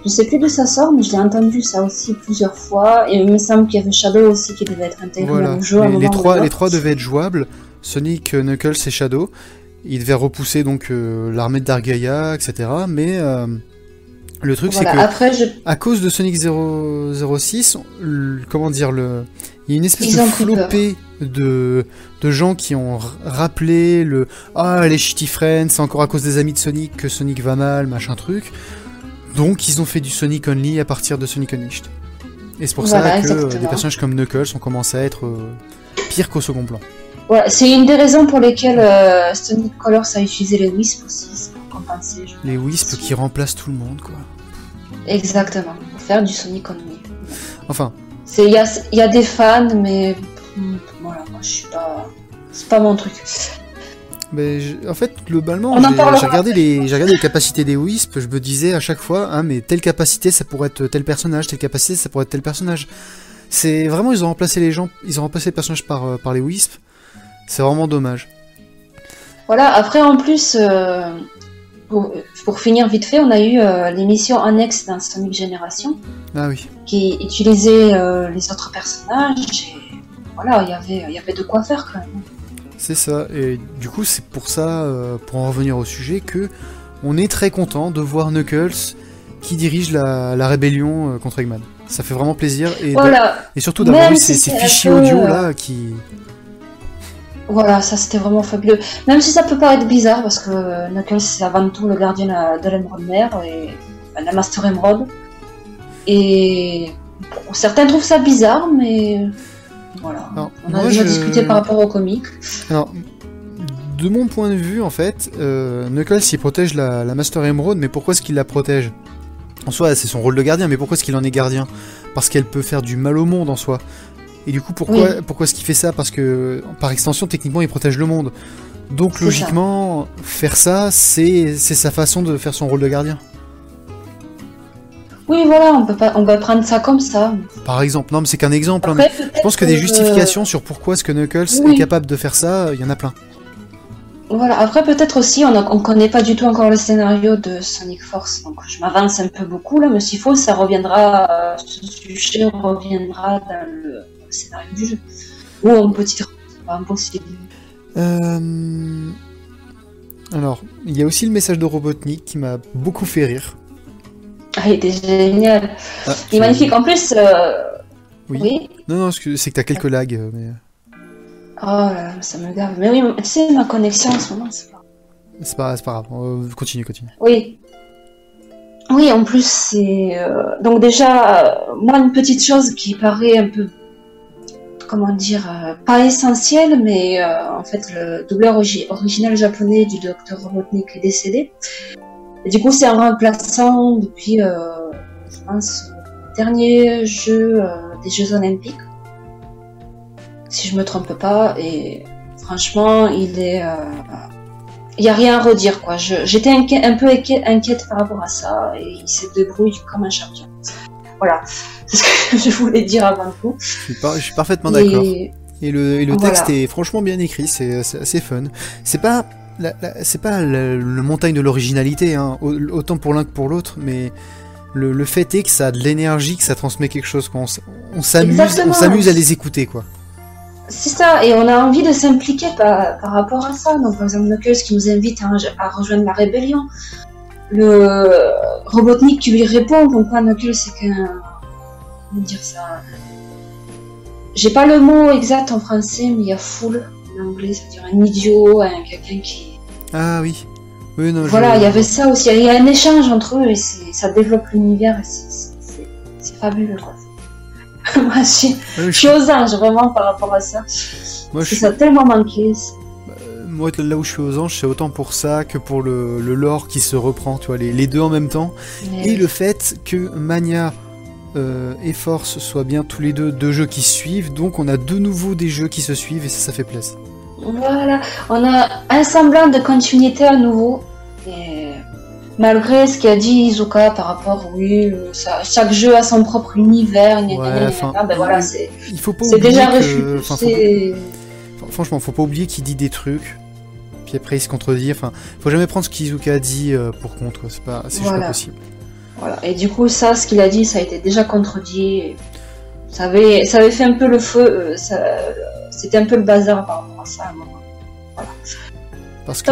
je sais plus d'où ça sort, mais je l'ai entendu ça aussi plusieurs fois. Et il me semble qu'il y avait Shadow aussi qui devait être intégré Voilà. dans le jeu. à un Les, trois, les devaient être jouables. Sonic, euh, Knuckles et Shadow. Ils devaient repousser donc euh, l'armée de Dargaea, etc. Mais euh, le truc, Voilà. c'est que Après, je... à cause de Sonic 0, 06, le- comment dire le, il y a une espèce Ils de flopée de de gens qui ont rappelé le ah les shitty friends, c'est encore à cause des amis de Sonic que Sonic va mal, machin truc. Donc ils ont fait du Sonic Only à partir de Sonic Unleashed. Et c'est pour Voilà, ça que exactement. des personnages comme Knuckles ont commencé à être euh, pires qu'au second plan. voilà, c'est une des raisons pour lesquelles euh, Sonic Colors a utilisé les Wisps aussi, c'est pour compenser. Les Wisps qui remplacent tout le monde quoi. Exactement, faire du Sonic Only. Enfin, Il y a, y a des fans, mais voilà, moi je suis pas. C'est pas mon truc. Mais je- en fait, globalement, j'ai regardé, les, regardé les capacités des Wisp, je me disais à chaque fois, hein, mais telle capacité, ça pourrait être tel personnage, telle capacité, ça pourrait être tel personnage. C'est vraiment, ils ont remplacé les gens, ils ont remplacé les personnages par, euh, par les Wisp. C'est vraiment dommage. Voilà, après en plus, euh, pour, pour finir vite fait, on a eu euh, l'émission annexe d'un Sonic Génération Ah oui. qui utilisait euh, les autres personnages. Et voilà, il y avait, il y avait de quoi faire quand même. C'est ça. Et du coup, c'est pour ça, euh, pour en revenir au sujet, que on est très content de voir Knuckles qui dirige la, la rébellion contre Eggman. Ça fait vraiment plaisir. Et, Voilà, et surtout d'avoir eu ces, fichiers audio là qui. Voilà, ça c'était vraiment fabuleux. Même si ça peut paraître bizarre, parce que Knuckles c'est avant tout le gardien de l'Emerald Mère et enfin, la Master Emerald. Et bon, certains trouvent ça bizarre, mais voilà. Alors, on a déjà je- discuté par rapport au comics. Alors, de mon point de vue, en fait, euh, Knuckles il protège la, la Master Emerald, mais pourquoi est-ce qu'il la protège? En soi, c'est son rôle de gardien, mais pourquoi est-ce qu'il en est gardien? Parce qu'elle peut faire du mal au monde en soi. Et du coup, pourquoi, Oui. pourquoi est-ce qu'il fait ça? Parce que, par extension, techniquement, il protège le monde. Donc, logiquement, faire ça, c'est sa façon de faire son rôle de gardien. Oui, voilà, on peut pas, on va prendre ça comme ça. Par exemple, non, mais c'est qu'un exemple. hein, je pense que des justifications sur pourquoi est-ce que Knuckles oui. est capable de faire ça, il y en a plein. voilà, après peut-être aussi, on, on connaît pas du tout encore le scénario de Sonic Force, donc je m'avance un peu beaucoup là, mais s'il faut, ça reviendra, euh, ce sujet reviendra dans le scénario du jeu. Ou en petit, c'est pas impossible. Euh, Alors, il y a aussi le message de Robotnik qui m'a beaucoup fait rire. Ah, il était génial. Ah, Il est magnifique. En plus, euh, Oui. oui. Non, non, c'est que t'as quelques lags, euh, mais Oh là là, ça me gave. Mais oui, tu sais, ma connexion en ce moment, c'est pas. c'est pas, c'est pas grave. Euh, continue, continue. Oui. Oui, en plus, c'est. euh, Donc, déjà, moi, une petite chose qui paraît un peu. Comment dire euh, Pas essentielle, mais euh, en fait, le doubleur origi- original japonais du docteur Robotnik est décédé. Et du coup, c'est un remplaçant depuis, euh, je pense, le dernier jeu des Jeux Olympiques. Si je me trompe pas. Et franchement, il est. il n'y a rien à redire quoi. J'étais un peu inquiète par rapport à ça et il se débrouille comme un champion. voilà, c'est ce que je voulais dire avant tout. Je suis, je suis parfaitement d'accord. Et... le, et le texte est franchement bien écrit, c'est assez fun. C'est pas c'est pas le, montagne de l'originalité, hein, autant pour l'un que pour l'autre, mais le, le, fait est que ça a de l'énergie, que ça transmet quelque chose. On, on s'amuse, on s'amuse à les écouter, quoi. C'est ça, et on a envie de s'impliquer par, par, rapport à ça. Donc, par exemple, Knuckles qui nous invite à, rejoindre la rébellion. Le Robotnik qui lui répond, comme quoi Knuckles c'est qu'un. Comment dire ça J'ai pas le mot exact en français, mais il y a foule en anglais, c'est-à-dire un idiot, quelqu'un qui. Ah oui. oui non, voilà, il y avait ça aussi. Il y a un échange entre eux et ça développe l'univers c'est fabuleux. Quoi. Moi, je suis, je suis aux anges vraiment par rapport à ça. Moi, je ça a tellement manqué. Bah, moi, là où je suis aux anges, c'est autant pour ça que pour le, le lore qui se reprend, tu vois, les, les deux en même temps. Et le fait que Mania euh, et Force soient bien tous les deux deux jeux qui suivent, donc on a de nouveau des jeux qui se suivent et ça, ça fait plaisir. Voilà, on a un semblant de continuité à nouveau. Et malgré ce qu'a dit Izuka par rapport, oui, ça, chaque jeu a son propre univers, ouais, ben voilà, c'est déjà refusé. Franchement, faut pas oublier qu'il dit des trucs, puis après il se contredit. Enfin, faut jamais prendre ce qu'Izuka a dit euh, pour c'est pas, c'est pas possible. Voilà. Et du coup, ça, ce qu'il a dit, ça a été déjà contredit. Ça avait, ça avait fait un peu le feu. Euh, c'était un peu le bazar par rapport à ça. Voilà. Parce que,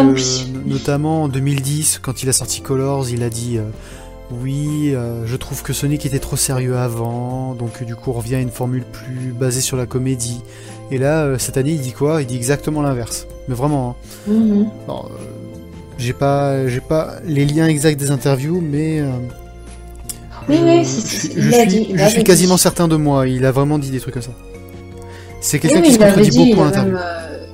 notamment en 2010, quand il a sorti Colors, il a dit euh, Oui, euh, je trouve que Sonic était trop sérieux avant, donc du coup, on revient à une formule plus basée sur la comédie. Et là, cette année, il dit quoi? Il dit exactement l'inverse. Mais vraiment. Hein. Mhm. j'ai pas, j'ai pas les liens exacts des interviews, mais oui, oui, je, suis, quasiment certain de moi. Il a vraiment dit des trucs comme ça. C'est quelqu'un qui se contredit beaucoup en interview. Euh,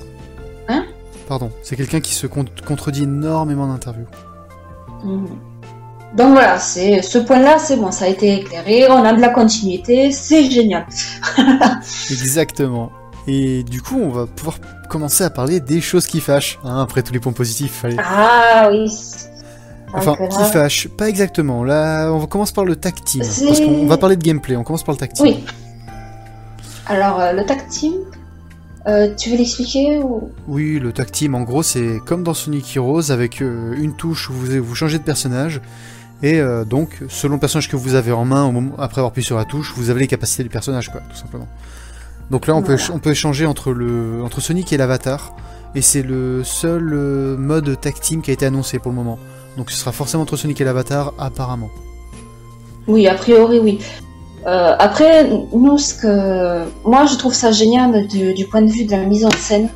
hein? Pardon, c'est quelqu'un qui se contredit énormément en interview. Mhm. Donc voilà, c'est ce point-là, c'est bon, ça a été éclairé, on a de la continuité, c'est génial. Exactement. Et du coup, on va pouvoir commencer à parler des choses qui fâchent. Hein, après tous les points positifs, fallait. Ah oui. Enfin, qui fâche, pas exactement. Là, on commence par le tag team. Parce qu'on va parler de gameplay, on commence par le tag team. Oui. Alors, euh, le tag team, euh, tu veux l'expliquer ou... Oui, le tag team, en gros, c'est comme dans Sonic Heroes, avec euh, une touche où vous, vous changez de personnage. Et donc, selon le personnage que vous avez en main, au moment, après avoir appuyé sur la touche, vous avez les capacités du personnage, quoi, tout simplement. Donc là, on, peut, on peut échanger entre, le, entre Sonic et l'avatar. Et c'est le seul mode tag team qui a été annoncé pour le moment. Donc ce sera forcément entre Sonic et l'Avatar, apparemment. Oui, a priori, oui. Euh, après, nous, ce que. Moi, je trouve ça génial du, point de vue de la mise en scène.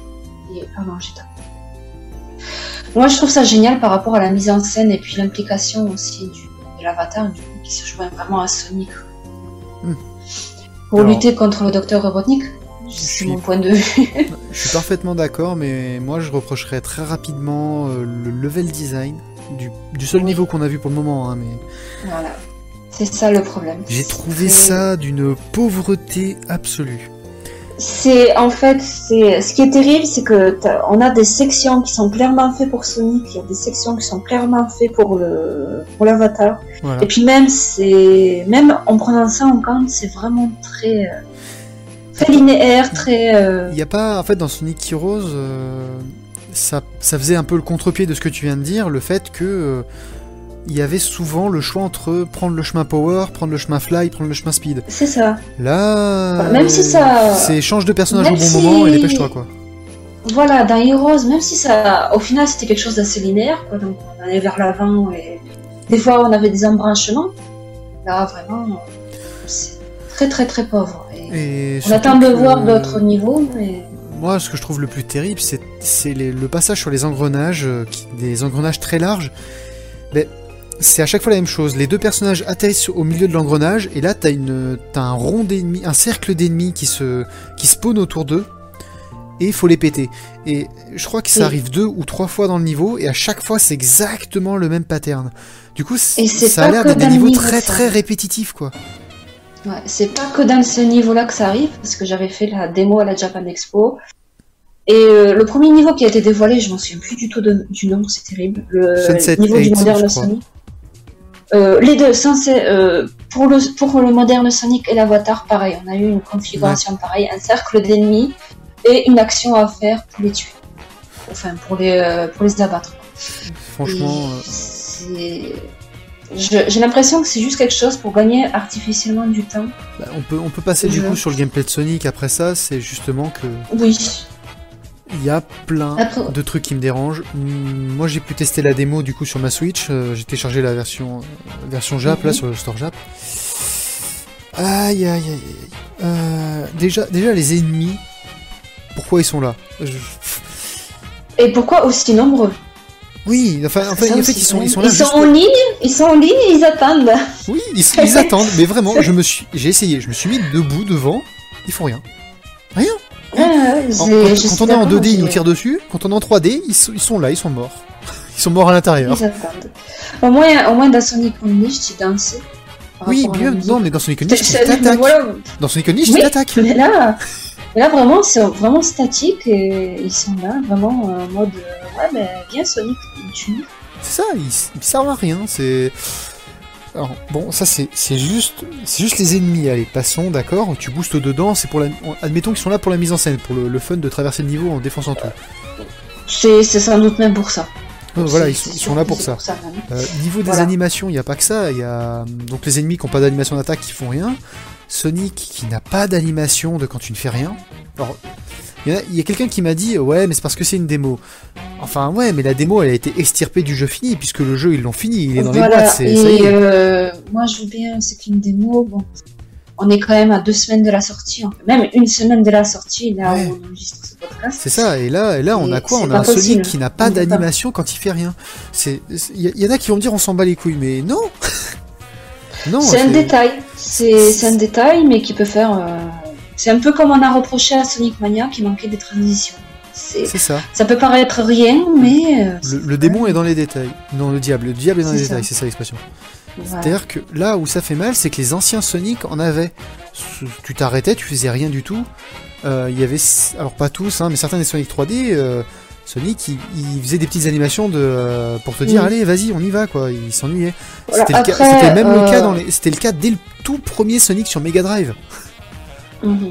Moi, je trouve ça génial par rapport à la mise en scène et puis l'implication aussi du, de l'Avatar, du coup, qui se joint vraiment à Sonic. Hmm. Pour lutter contre le Docteur Robotnik. C'est mon point de vue. je suis parfaitement d'accord, mais moi, je reprocherais très rapidement euh, le level design du, seul niveau qu'on a vu pour le moment. Hein, mais... Voilà, c'est ça le problème. J'ai trouvé ça d'une pauvreté absolue. C'est en fait, c'est ce qui est terrible, c'est que on a des sections qui sont clairement faites pour Sonic, il y a des sections qui sont clairement faites pour le pour l'avatar. Et puis même c'est même en prenant ça en compte, c'est vraiment très euh, très linéaire, très. Euh, il n'y a pas en fait dans Sonic Heroes. Euh, ça, faisait un peu le contre-pied de ce que tu viens de dire, le fait que euh, il y avait souvent le choix entre prendre le chemin power, prendre le chemin fly, prendre le chemin speed. C'est ça. Là, même si ça, c'est change de personnage au bon moment et dépêche-toi quoi. Voilà, dans Heroes, même si ça, au final, c'était quelque chose d'assez linéaire, quoi. Donc on allait vers l'avant et des fois on avait des embranchements. Là, vraiment, c'est très très très pauvre. Et on attend de voir d'autres niveaux, mais moi, ce que je trouve le plus terrible, c'est le passage sur les engrenages, euh, des engrenages très larges. Mais c'est à chaque fois la même chose. Les deux personnages atterrissent au milieu de l'engrenage, et là, t'as as un rond d'ennemis, un cercle d'ennemis qui se, qui spawn autour d'eux, et il faut les péter. Et je crois que ça arrive deux ou trois fois dans le niveau, et à chaque fois, c'est exactement le même pattern. Du coup, ça a l'air d'être des niveaux très très répétitifs, quoi. Ouais, c'est pas que dans ce niveau-là que ça arrive, parce que j'avais fait la démo à la Japan Expo. Et euh, le premier niveau qui a été dévoilé, je m'en souviens plus du tout du nom, c'est terrible. Le niveau du moderne Sony. Euh, les deux, Sunset, euh, pour le, pour le moderne Sonic et l'avatar, pareil, on a eu une configuration pareille, un cercle d'ennemis et une action à faire pour les tuer. Enfin, pour les, pour les abattre. Franchement. Et J'ai l'impression que c'est juste quelque chose pour gagner artificiellement du temps. bah, on, peut, on peut passer du coup sur le gameplay de Sonic après ça, c'est justement que Oui. il y a plein Après- de trucs qui me dérangent. Hmm, Moi j'ai pu tester la démo du coup sur ma Switch, euh, j'ai téléchargé la version, euh, version Jap là Mhm. sur le store Jap. Aïe aïe aïe aïe. Euh, déjà, déjà les ennemis, pourquoi ils sont là? Je- Et pourquoi aussi nombreux? Oui, enfin, enfin, Ça en fait ils sont, ils sont là juste en ligne, ils sont en ligne et ils attendent. Oui, ils, ils attendent, mais vraiment, je me suis, j'ai essayé, je me suis mis debout devant, ils font rien. Rien. Ah, En- quand, on est en d'accord, 2D, ils nous tirent dessus. Quand on est en 3D, ils, sont- ils sont là, ils sont morts. Ils sont morts à l'intérieur. Ils attendent. Au moins, au moins dans Sonic Unleashed, tu dansais. par Oui, bien, non, mais dans Sonic Unleashed, tu t'attaques. voilà. Dans Sonic Unleashed, tu t'attaques. Mais là, là vraiment, c'est vraiment statique et ils sont là, vraiment en mode euh, ouais, ben viens Sonic, tu C'est ça, ils, ils servent à rien. C'est. Alors, bon, ça c'est juste, c'est juste les ennemis. Allez, passons, d'accord. Tu boostes dedans. C'est pour la. Admettons qu'ils sont là pour la mise en scène, pour le, le fun de traverser le niveau en défonçant tout. C'est sans doute même pour ça. Euh, voilà, ils sont, ils là pour ça. Euh, niveau des Voilà. animations, il n'y a pas que ça. Il y a donc les ennemis qui n'ont pas d'animation d'attaque qui font rien. Sonic qui n'a pas d'animation de quand tu ne fais rien. Alors, il y a, quelqu'un qui m'a dit ouais, mais c'est parce que c'est une démo. Enfin ouais, mais la démo elle a été extirpée du jeu fini puisque le jeu ils l'ont fini, il est dans les boîtes. c'est- ça y et est. euh, moi je veux bien, c'est qu'une démo, bon. On est quand même à deux semaines de la sortie, enfin, même une semaine de la sortie, là Ouais. où on enregistre ce podcast. C'est ça, et là, et là on a quoi? On a un Sonic qui n'a pas d'animation quand il fait rien. C'est, il y, en a qui vont me dire on s'en bat les couilles, mais Non C'est un détail, c'est un détail, mais qui peut faire. euh, C'est un peu comme on a reproché à Sonic Mania qui manquait des transitions. C'est- C'est ça. Ça peut paraître rien, mais. euh, Le, démon est dans les détails. Non, le diable. Le diable est dans les ça. détails, c'est ça l'expression. C'est-à-dire que là où ça fait mal, c'est que les anciens Sonic en avaient. Tu t'arrêtais, tu faisais rien du tout. Euh, Il y avait, alors pas tous, hein, mais certains des Sonic 3D, euh, Sonic, il, il faisait des petites animations de, euh, pour te dire, allez, vas-y, on y va, quoi. Il s'ennuyait. Voilà, C'était même le euh, cas dans les, c'était le cas dès le tout premier Sonic sur Mega Drive. Mhm.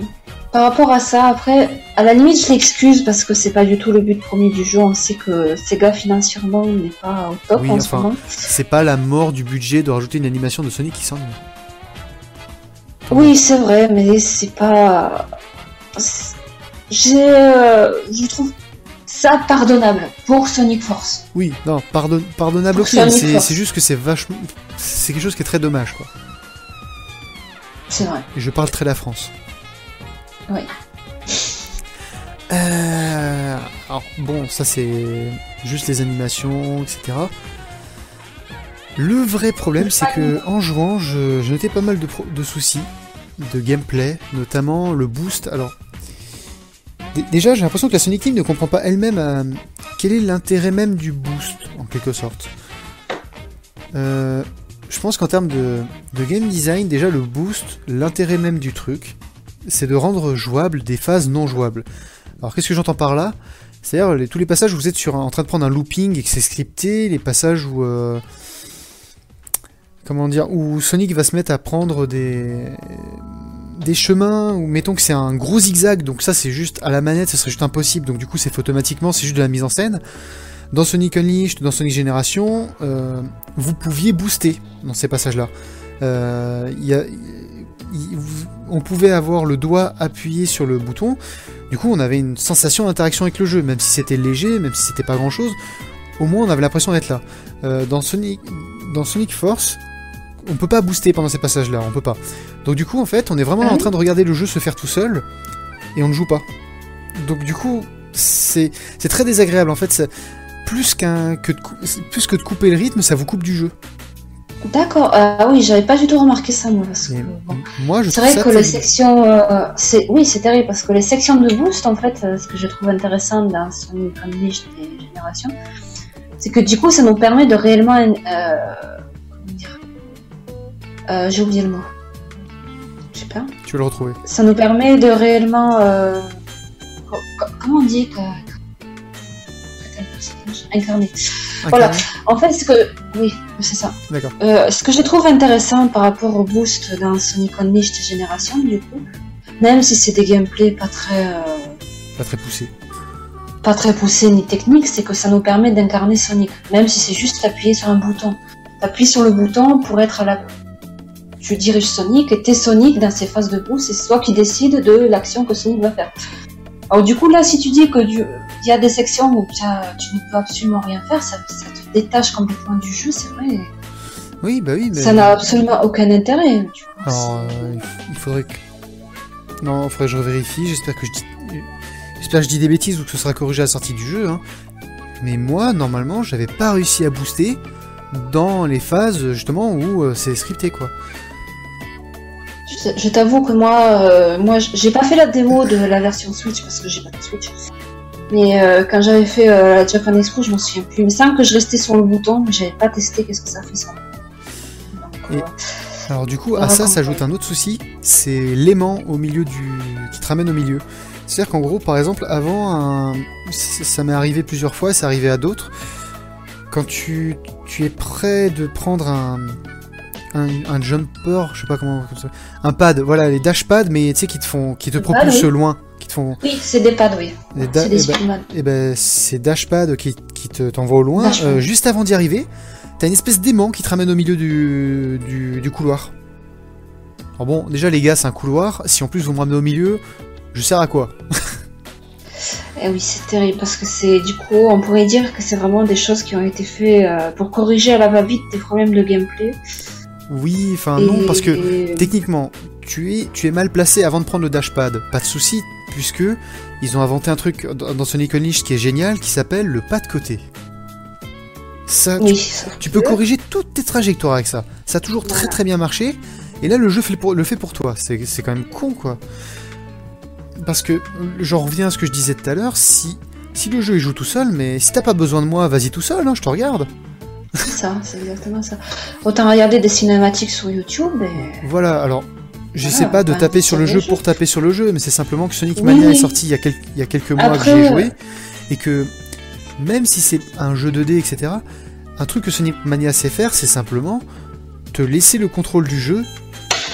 Par rapport à ça, après, à la limite, je l'excuse parce que c'est pas du tout le but premier du jeu. On sait que Sega financièrement n'est pas au top Oui, en enfin, ce moment. C'est pas la mort du budget de rajouter une animation de Sonic qui s'ennuie. Oui, c'est vrai, mais c'est pas. J'ai, euh, je trouve ça pardonnable pour Sonic Force. Oui, non, pardon, pardonnable, ok, c'est juste que c'est vachement. C'est quelque chose qui est très dommage, quoi. C'est vrai. Et je parle très la France. Oui. Euh, alors, bon, ça c'est juste les animations, etc. Le vrai problème, c'est que en jouant, je, notais pas mal de, pro- de soucis de gameplay, notamment le boost. Alors, déjà, j'ai l'impression que la Sonic Team ne comprend pas elle-même euh, quel est l'intérêt même du boost, en quelque sorte. Euh, je pense qu'en termes de, game design, déjà le boost, l'intérêt même du truc, c'est de rendre jouable des phases non jouables. Alors qu'est-ce que j'entends par là? C'est-à-dire tous les passages où vous êtes sur un- en train de prendre un looping et que c'est scripté, les passages où euh, comment dire où Sonic va se mettre à prendre des des chemins où mettons que c'est un gros zigzag donc ça c'est juste à la manette ce serait juste impossible donc du coup c'est fait automatiquement c'est juste de la mise en scène dans Sonic Unleashed dans Sonic Generation euh, vous pouviez booster dans ces passages là il y a il- vous- on pouvait avoir le doigt appuyé sur le bouton. Du coup, on avait une sensation d'interaction avec le jeu, même si c'était léger, même si c'était pas grand chose. Au moins, on avait l'impression d'être là. Euh, dans Sonic, dans Sonic Force, on peut pas booster pendant ces passages-là, on peut pas. Donc du coup, en fait, on est vraiment Ah en train de regarder le jeu se faire tout seul et on ne joue pas. Donc du coup, c'est c'est très désagréable. En fait, ça- plus qu'un que de plus que de couper le rythme, ça vous coupe du jeu. D'accord. Ah oui, j'avais pas du tout remarqué ça moi. Parce que, bon. moi, je C'est vrai ça que les sections, euh, c'est oui, c'est terrible parce que les sections de boost, en fait, euh, ce que je trouve intéressant dans Sonic Unleashed des générations, c'est que du coup, ça nous permet de réellement, euh, comment dire, j'ai oublié le mot. Je sais pas. Tu vas le retrouver. Ça nous permet de réellement, euh, co- co- comment on dit que, incarner. Voilà. Incarné. En fait, ce que, oui, c'est ça. D'accord. Euh, ce que je trouve intéressant par rapport au boost dans Sonic Unleashed Génération, du coup, même si c'est des gameplays pas très, euh, Pas très poussé. pas très poussés ni techniques, c'est que ça nous permet d'incarner Sonic, même si c'est juste appuyer sur un bouton. T'appuies sur le bouton pour être à la. Tu diriges Sonic et t'es Sonic dans ses phases de boost, et c'est toi qui décides de l'action que Sonic va faire. Alors du coup là, si tu dis que il y a des sections où tu as- tu ne peux absolument rien faire, ça, ça te détache complètement du jeu, c'est vrai. Oui, bah oui, mais. Ça n'a absolument aucun intérêt. tu vois. Alors, euh, il faudrait que. Non, il faudrait que je vérifie. J'espère que je dis. J'espère que je dis des bêtises ou que ce sera corrigé à la sortie du jeu. Hein. Mais moi, normalement, j'avais pas réussi à booster dans les phases justement où euh, c'est scripté quoi. Je, je t'avoue que moi, euh, moi, j'ai pas fait la démo de la version Switch parce que j'ai pas de Switch. Mais euh, quand j'avais fait euh, la Japan Expo, je m'en souviens plus. Il me semble que je restais sur le bouton, mais j'avais pas testé qu'est-ce que ça fait ça. Donc, Et- Alors du coup, à ça s'ajoute un autre souci, c'est l'aimant au milieu du... qui te ramène au milieu. C'est-à-dire qu'en gros, par exemple, avant, un... ça ça m'est arrivé plusieurs fois, c'est arrivé à d'autres, quand tu... tu es prêt de prendre un... Un, un jumper, je sais pas comment, comme ça, un pad, voilà les dash pads, mais tu sais qui te font, qui te propulsent oui. loin, qui te font, Oui, c'est des pads, oui. C'est des ben- Speedman. et ben ces dash pads qui, qui te t'envoient au loin, euh, juste avant d'y arriver, t'as une espèce d'aimant qui te ramène au milieu du, du, du couloir. Alors bon, déjà les gars, c'est un couloir. Si en plus vous me ramenez au milieu, je sers à quoi? Eh oui, c'est terrible parce que c'est du coup, on pourrait dire que c'est vraiment des choses qui ont été faites euh, pour corriger à la va-vite des problèmes de gameplay. Oui, enfin non, parce que techniquement, tu es, tu es mal placé avant de prendre le dashpad. Pas de souci, puisque ils ont inventé un truc dans Sonic Unleashed qui est génial, qui s'appelle le pas de côté. Ça, tu peux corriger toutes tes trajectoires avec ça. Ça a toujours très Voilà. très bien marché. Et là, le jeu fait pour- le fait pour toi. C'est c'est quand même con, quoi. Parce que, j'en reviens à ce que je disais tout à l'heure, si, si le jeu il joue tout seul, mais si t'as pas besoin de moi, vas-y tout seul, hein, je te regarde. C'est ça, c'est exactement ça. Autant regarder des cinématiques sur YouTube et. Voilà, alors, j'essaie Voilà, pas de bah, taper sur le jeu pour taper sur le jeu, mais c'est simplement que Sonic Oui, Mania oui. est sorti il y, a quel- il y a quelques mois Après, que j'y ai euh, joué, et que même si c'est un jeu 2D, etc., un truc que Sonic Mania sait faire, c'est simplement te laisser le contrôle du jeu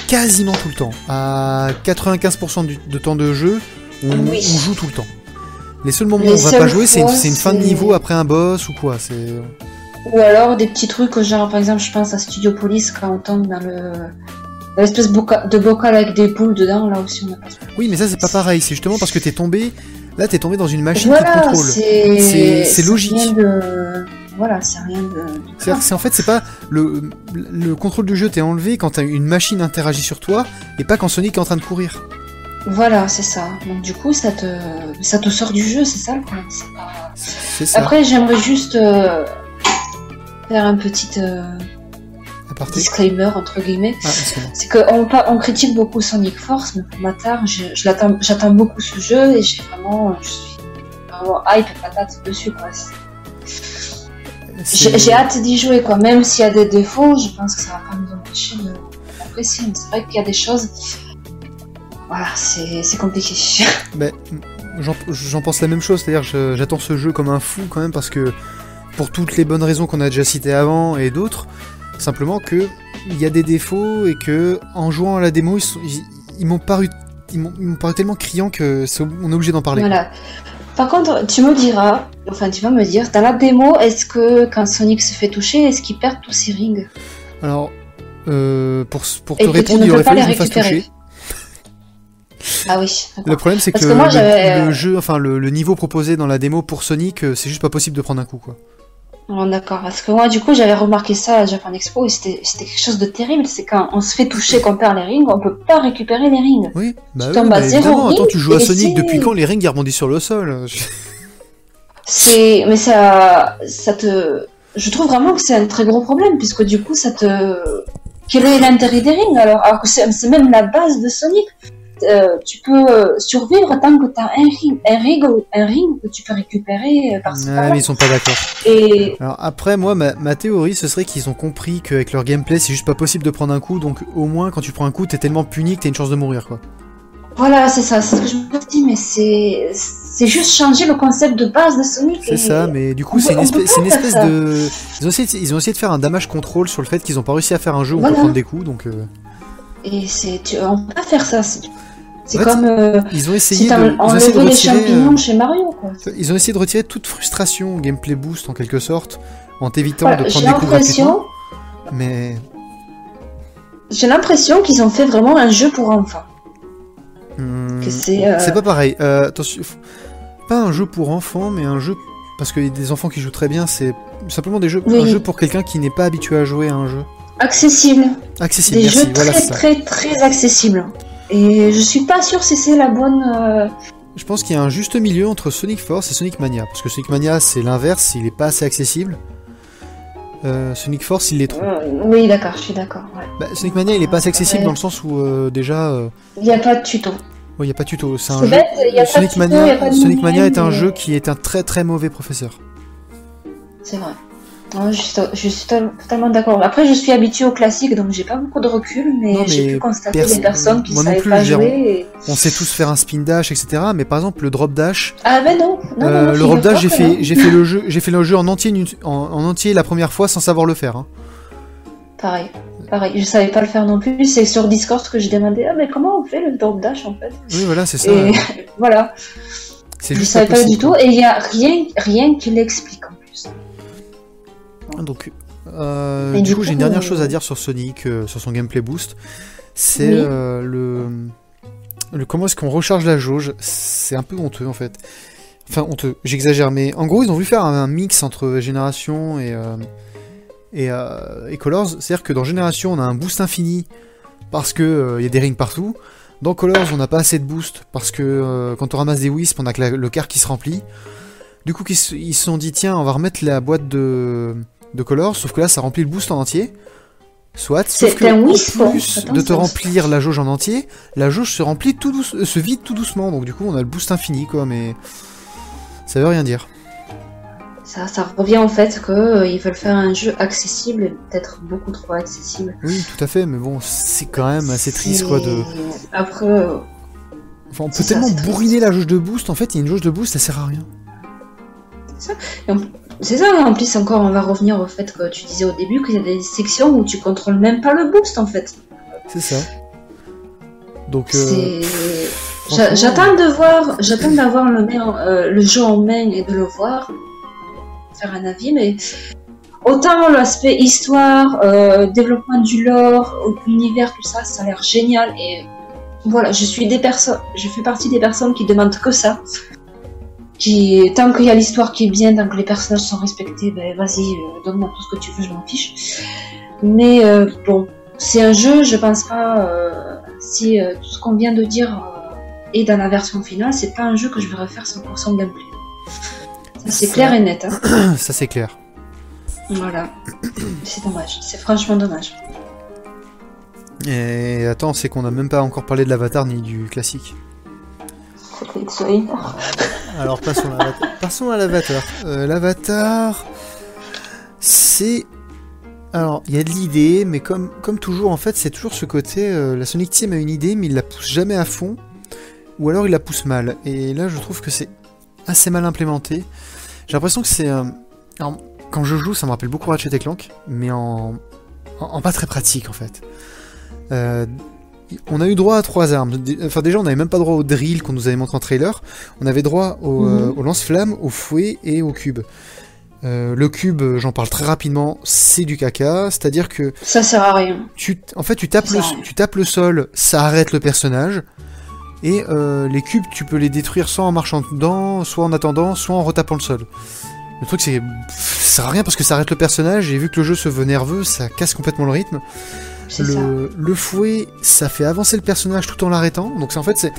quasiment tout le temps. À 95% du, de temps de jeu, on, Oui. on joue tout le temps. Les seuls moments où on va pas jouer, c'est une, une fin de niveau après un boss ou quoi. C'est Ou alors des petits trucs, genre par exemple, je pense à Studio Police quand on tombe dans le. l'espèce de bocal avec des boules dedans, là aussi on n'a pas oui, mais ça c'est pas pareil. C'est justement parce que t'es tombé. Là, t'es tombé dans une machine qui te Voilà, contrôle. c'est. Logique. rien de- Voilà, c'est rien de. C'est en fait c'est pas le, le contrôle du jeu t'est enlevé quand une machine interagit sur toi et pas quand Sonic est en train de courir. Voilà, c'est ça. Donc du coup, ça te, ça te sort du jeu, c'est ça le problème. pas-. Après, j'aimerais juste euh, faire un petit euh, disclaimer entre guillemets. Ah. C'est qu'on on critique beaucoup Sonic Force, mais pour ma part, je, je l'attends- j'attends beaucoup ce jeu et j'ai vraiment, je suis vraiment hype et patate dessus quoi. J'ai hâte d'y jouer quoi, même s'il y a des défauts, je pense que ça va pas nous empêcher de l'apprécier. Mais c'est vrai qu'il y a des choses, voilà, c'est compliqué. Ben, j'en- pense la même chose, c'est-à-dire j'attends ce jeu comme un fou quand même parce que pour toutes les bonnes raisons qu'on a déjà citées avant et d'autres, simplement que il y a des défauts et que en jouant à la démo ils, m'ont paru ils m'ont ils m'ont paru tellement criants que c'est ob- on est obligé d'en parler. Voilà. Par contre, tu me diras, enfin tu vas me dire, dans la démo, est-ce que quand Sonic se fait toucher, est-ce qu'il perd tous ses rings? Alors euh, pour, te répondre, il aurait fallu que je me fasse toucher. Ah oui. Le problème c'est que, Parce que moi, le- le, jeu, enfin le, le niveau proposé dans la démo pour Sonic, euh, c'est juste pas possible de prendre un coup quoi. D'accord, parce que moi du coup j'avais remarqué ça à Japan Expo et c'était c'était quelque chose de terrible, c'est quand on se fait toucher, qu'on perd les rings, on peut pas récupérer les rings. Oui, bah Tu oui, tombes à mais zéro ring attends, tu joues à Sonic depuis quand les rings ils rebondissent sur le sol C'est, mais ça, ça te, je trouve vraiment que c'est un très gros problème puisque du coup ça te, quel est l'intérêt des rings alors, alors que c'est même la base de Sonic. Euh, tu peux euh, survivre tant que tu as un ring, un ring, un ring que tu peux récupérer euh, Ouais, par-là. mais ils sont pas d'accord. Et Alors après, moi, ma, ma théorie, ce serait qu'ils ont compris qu'avec leur gameplay, c'est juste pas possible de prendre un coup, donc au moins, quand tu prends un coup, t'es tellement puni que t'as une chance de mourir, quoi. Voilà, c'est ça, c'est ce que je me dis, mais c'est c'est juste changer le concept de base de Sonic. C'est ça, mais du coup, c'est une, espèce, une espèce de. Ils ont, essayé, ils ont essayé de faire un damage control sur le fait qu'ils ont pas réussi à faire un jeu où on peut prendre des coups, donc. Euh... Et c'est. Tu... On peut pas faire ça. C'est comme. Euh... Ils ont essayé de. Ils ont essayé de retirer, les champignons euh... chez Mario, quoi. Ils ont essayé de retirer toute frustration gameplay boost, en quelque sorte, en t'évitant de prendre des coups gratuitement. Mais. J'ai l'impression qu'ils ont fait vraiment un jeu pour enfants. Mmh, c'est euh... pas pareil. Euh, attention, pas un jeu pour enfants, mais un jeu parce qu'il y a des enfants qui jouent très bien. C'est simplement des jeux, oui. un jeu pour quelqu'un qui n'est pas habitué à jouer à un jeu. Accessible. Accessible. Des merci, jeux voilà très ça. très très accessibles. Et je suis pas sûr si c'est la bonne. Euh... Je pense qu'il y a un juste milieu entre Sonic Force et Sonic Mania, parce que Sonic Mania c'est l'inverse, il est pas assez accessible. Euh, Sonic Force, il l'est trop. Euh, oui, d'accord, je suis d'accord. Ouais. Bah, Sonic Mania, il est pas assez accessible Ouais. dans le sens où euh, déjà, Il n'y a pas de tuto. ouais, il y a pas de tuto. C'est un jeu. bête, il y a pas de Sonic tuto, Mania, il y a pas de Sonic Mania est un jeu qui est un très très mauvais professeur. C'est vrai. Ouais, je, suis, je suis to- totalement d'accord. Après, je suis habituée au classique, donc j'ai pas beaucoup de recul, mais, Non, j'ai pu constater des personnes qui non savaient plus, pas je jouer. et- On sait tous faire un spin dash, etc. Mais par exemple, le drop dash, Ah, mais non, non, non, euh, non, le drop dash, j'ai fait, j'ai fait le jeu, j'ai fait le jeu en entier, une- en, en entier la première fois sans savoir le faire. hein. non. Pareil, pareil. Je savais pas le faire non plus. C'est sur Discord que j'ai demandé, ah, mais comment on fait le drop dash en fait? Oui, voilà, c'est ça. Et voilà, C'est je savais pas possible, du tout. Et il y a rien, rien qui l'explique en plus. Donc, euh, du, coup, j'ai une dernière euh, chose à dire sur Sonic, euh, sur son gameplay boost. C'est Oui. euh, le, le comment est-ce qu'on recharge la jauge. C'est un peu honteux en fait. Enfin, honteux, j'exagère, mais en gros, ils ont voulu faire un, un mix entre Génération et, et, et Colors. C'est-à-dire que dans Génération, on a un boost infini parce que euh, il y a des rings partout. Dans Colors, on n'a pas assez de boost parce que quand on ramasse des wisps, on a que la- le quart qui se remplit. Du coup, ils se sont dit, tiens, on va remettre la boîte de, de Colors, sauf que là, ça remplit le boost en entier. Soit, sauf que un en plus attends, de te remplir la jauge en entier, la jauge se remplit tout douce, euh, se vide tout doucement. Donc du coup, on a le boost infini, quoi. Mais ça veut rien dire. Ça, ça revient en fait qu'ils veulent faire un jeu accessible peut-être beaucoup trop accessible. Oui, tout à fait. Mais bon, c'est quand même assez triste, quoi. De... Après, euh, Enfin, on peut ça, tellement triste. bourriner la jauge de boost. En fait, il y a une jauge de boost, ça sert à rien. C'est ça, en plus encore, on va revenir au fait que tu disais au début qu'il y a des sections où tu contrôles même pas le boost en fait. C'est ça. Donc, euh, J'attends de voir, j'attends d'avoir le, euh, le jeu en main et de le voir, faire un avis, mais autant l'aspect histoire, euh, développement du lore, l'univers, tout ça, ça a l'air génial et voilà, je suis des personnes, je fais partie des personnes qui demandent que ça. Qui, tant qu'il y a l'histoire qui est bien, tant que les personnages sont respectés, ben vas-y, euh, donne-moi tout ce que tu veux, je m'en fiche. Mais euh, bon, c'est un jeu, je pense pas, euh, si tout ce qu'on vient de dire est dans la version finale, c'est pas un jeu que je vais refaire 100% gameplay. Ça, C'est clair et net. Hein. ça c'est clair. Voilà. C'est dommage. C'est franchement dommage. Et attends, c'est qu'on n'a même pas encore parlé de l'avatar ni du classique. Alors passons à l'avatar. Euh, l'avatar, c'est. Alors, il y a de l'idée, mais comme, toujours, en fait, c'est toujours ce côté. euh, la Sonic Team a une idée, mais il la pousse jamais à fond. Ou alors il la pousse mal. Et là, je trouve que c'est assez mal implémenté. J'ai l'impression que c'est. euh, quand je joue, ça me rappelle beaucoup Ratchet et Clank, mais en, pas très pratique, en fait. On a eu droit à trois armes. Enfin, déjà, on n'avait même pas droit au drill qu'on nous avait montré en trailer. On avait droit au, Mhm. euh, au lance-flamme, au fouet et au cube. Euh, le cube, euh, j'en parle très rapidement, c'est du caca. C'est-à-dire que Ça sert à rien. tu, en fait, tu tapes, le, tu tapes sol, ça arrête le personnage. Et euh, les cubes, tu peux les détruire soit en marchant dedans, soit en attendant, soit en retapant le sol. Le truc, c'est. Ça sert à rien parce que ça arrête le personnage, et vu que le jeu se veut nerveux, ça casse complètement le rythme. Ça. Le, fouet, ça fait avancer le personnage tout en l'arrêtant. Donc c'est en fait c'est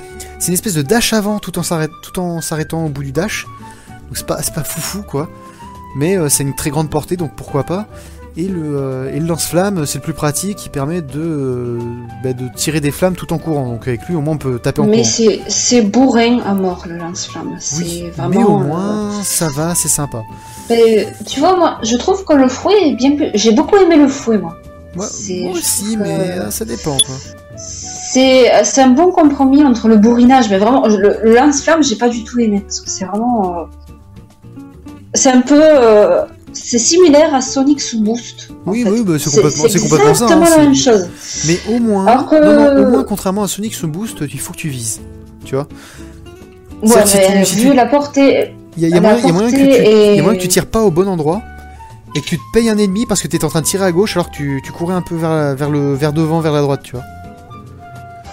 une espèce de dash avant tout en s'arrêtant au bout du dash. Donc c'est pas pas foufou quoi. Mais euh, c'est une très grande portée donc pourquoi pas. Et le, euh, le lance-flamme, c'est le plus pratique, qui permet de, euh, bah, de tirer des flammes tout en courant. Donc avec lui, au moins, on peut taper en Mais courant. c'est c'est bourrin à mort le lance-flamme. C'est Oui, vraiment. mais au euh, moins, ça va, c'est sympa. mais, tu vois, moi, je trouve que le fouet est bien plus. J'ai beaucoup aimé le fouet, moi. Moi, C'est- moi aussi, mais que- euh, ça dépend quoi. c'est c'est un bon compromis entre le bourrinage, mais vraiment, le, le lance-flamme, j'ai pas du tout aimé, parce que c'est vraiment. euh, c'est un peu. euh, c'est similaire à Sonic sous Boost. Oui, fait. oui, bah, c'est complètement, c'est complètement ça. hein, la même chose. Mais au moins, Alors que- non, non, au moins, contrairement à Sonic ce boost, il faut que tu vises. Tu vois Ouais, Certes, si mais tu- si vu tu- la portée. Il y y a y y moyen que tu tires pas au bon endroit et que tu te payes un ennemi parce que tu étais en train de tirer à gauche alors que tu, tu courais un peu vers, vers, le, vers devant, vers la droite, tu vois.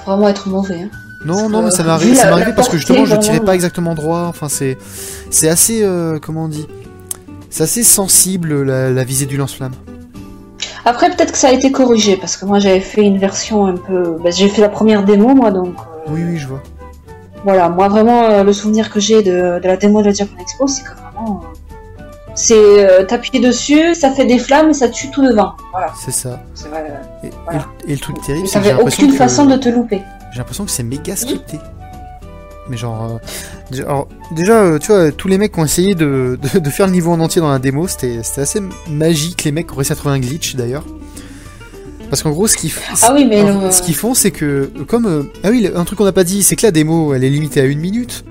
Faut vraiment être mauvais. hein. Non, non, mais ça m'est arrivé, ça arrivé parce que justement je tirais pas exactement droit. Enfin, c'est, c'est assez, euh, comment on dit, c'est assez sensible la, la visée du lance-flamme. Après, peut-être que ça a été corrigé, parce que moi j'avais fait une version un peu. bah, j'ai fait la première démo, moi, donc. euh, Oui, oui, je vois. Voilà, moi vraiment, euh, le souvenir que j'ai de, de la démo de la Japan Expo, c'est que vraiment. Euh, c'est euh, t'appuies dessus, ça fait des flammes et ça tue tout devant. Voilà. C'est ça. C'est vrai. Et, Voilà. et le, et le truc terrible, c'est que j'ai aucune que façon de te louper. j'ai l'impression que c'est méga scripté. Mais genre, euh, déjà, alors, déjà, euh, tu vois, tous les mecs qui ont essayé de, de, de faire le niveau en entier dans la démo, c'était assez magique. Les mecs ont réussi à trouver un glitch d'ailleurs. Parce qu'en gros, ce qu'ils Ah oui, le- ce qu'ils font, c'est que, comme. euh, ah oui, un truc qu'on n'a pas dit, c'est que la démo, elle est limitée à une minute.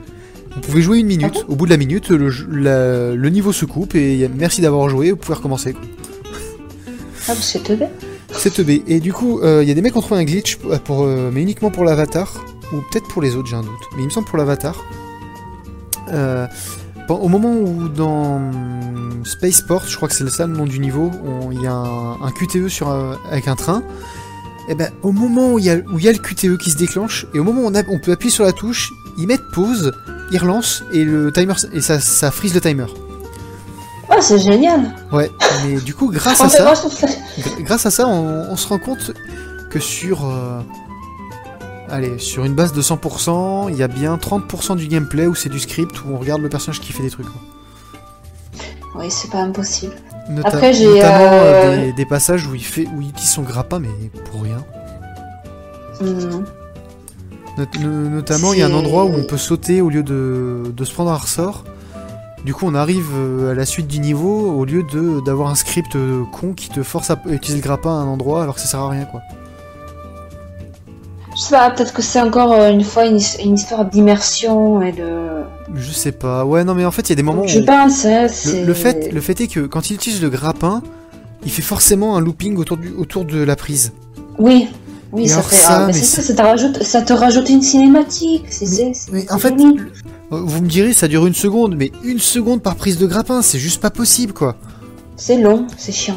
Vous pouvez jouer une minute. Au bout de la minute, le, jeu- la- le niveau se coupe et merci d'avoir joué, vous pouvez recommencer. Ah, c'est teubé. C'est teubé. Et du coup, il y a des mecs qui ont trouvé un glitch, pour, pour, euh, mais uniquement pour l'avatar, ou peut-être pour les autres, j'ai un doute. Mais il me semble pour l'avatar. Euh, au moment où dans Spaceport, je crois que c'est ça le nom du niveau, il y a un, un QTE sur, euh, avec un train. Et ben, au moment où il y, a, y le QTE qui se déclenche, et au moment où on, a- on peut appuyer sur la touche, ils mettent pause, ils relancent, et le timer, et ça, ça frise le timer. Ah, c'est génial. Ouais, mais du coup, grâce En à ça. Grâce à ça, on, on se rend compte que sur, euh, allez, sur une base de 100%, il y a bien 30% du gameplay où c'est du script où on regarde le personnage qui fait des trucs. quoi. Oui, c'est pas impossible. Nota- Après, j'ai, notamment euh, euh, des, des passages où il fait, où il utilise son grappin, mais pour rien. Not- no- notamment, il y a un endroit où on peut sauter au lieu de, de se prendre un ressort. Du coup, on arrive euh, à la suite du niveau au lieu de d'avoir un script euh, con qui te force à utiliser le grappin à un endroit alors que ça sert à rien, quoi. Je sais pas, peut-être que c'est encore euh, une fois une, his- une histoire d'immersion et de. Je sais pas. Ouais, non, mais en fait, il y a des moments Je où... pense, hein, Le, c'est. le fait, le fait est que quand il utilise le grappin, il fait forcément un looping autour, du, autour de la prise. Oui, oui, ça fait. ça, mais ça, ça te rajoute, ça te rajoute une cinématique. C'est, en fait, le- vous me direz, ça dure une seconde, mais une seconde par prise de grappin, c'est juste pas possible, quoi. c'est long, c'est chiant.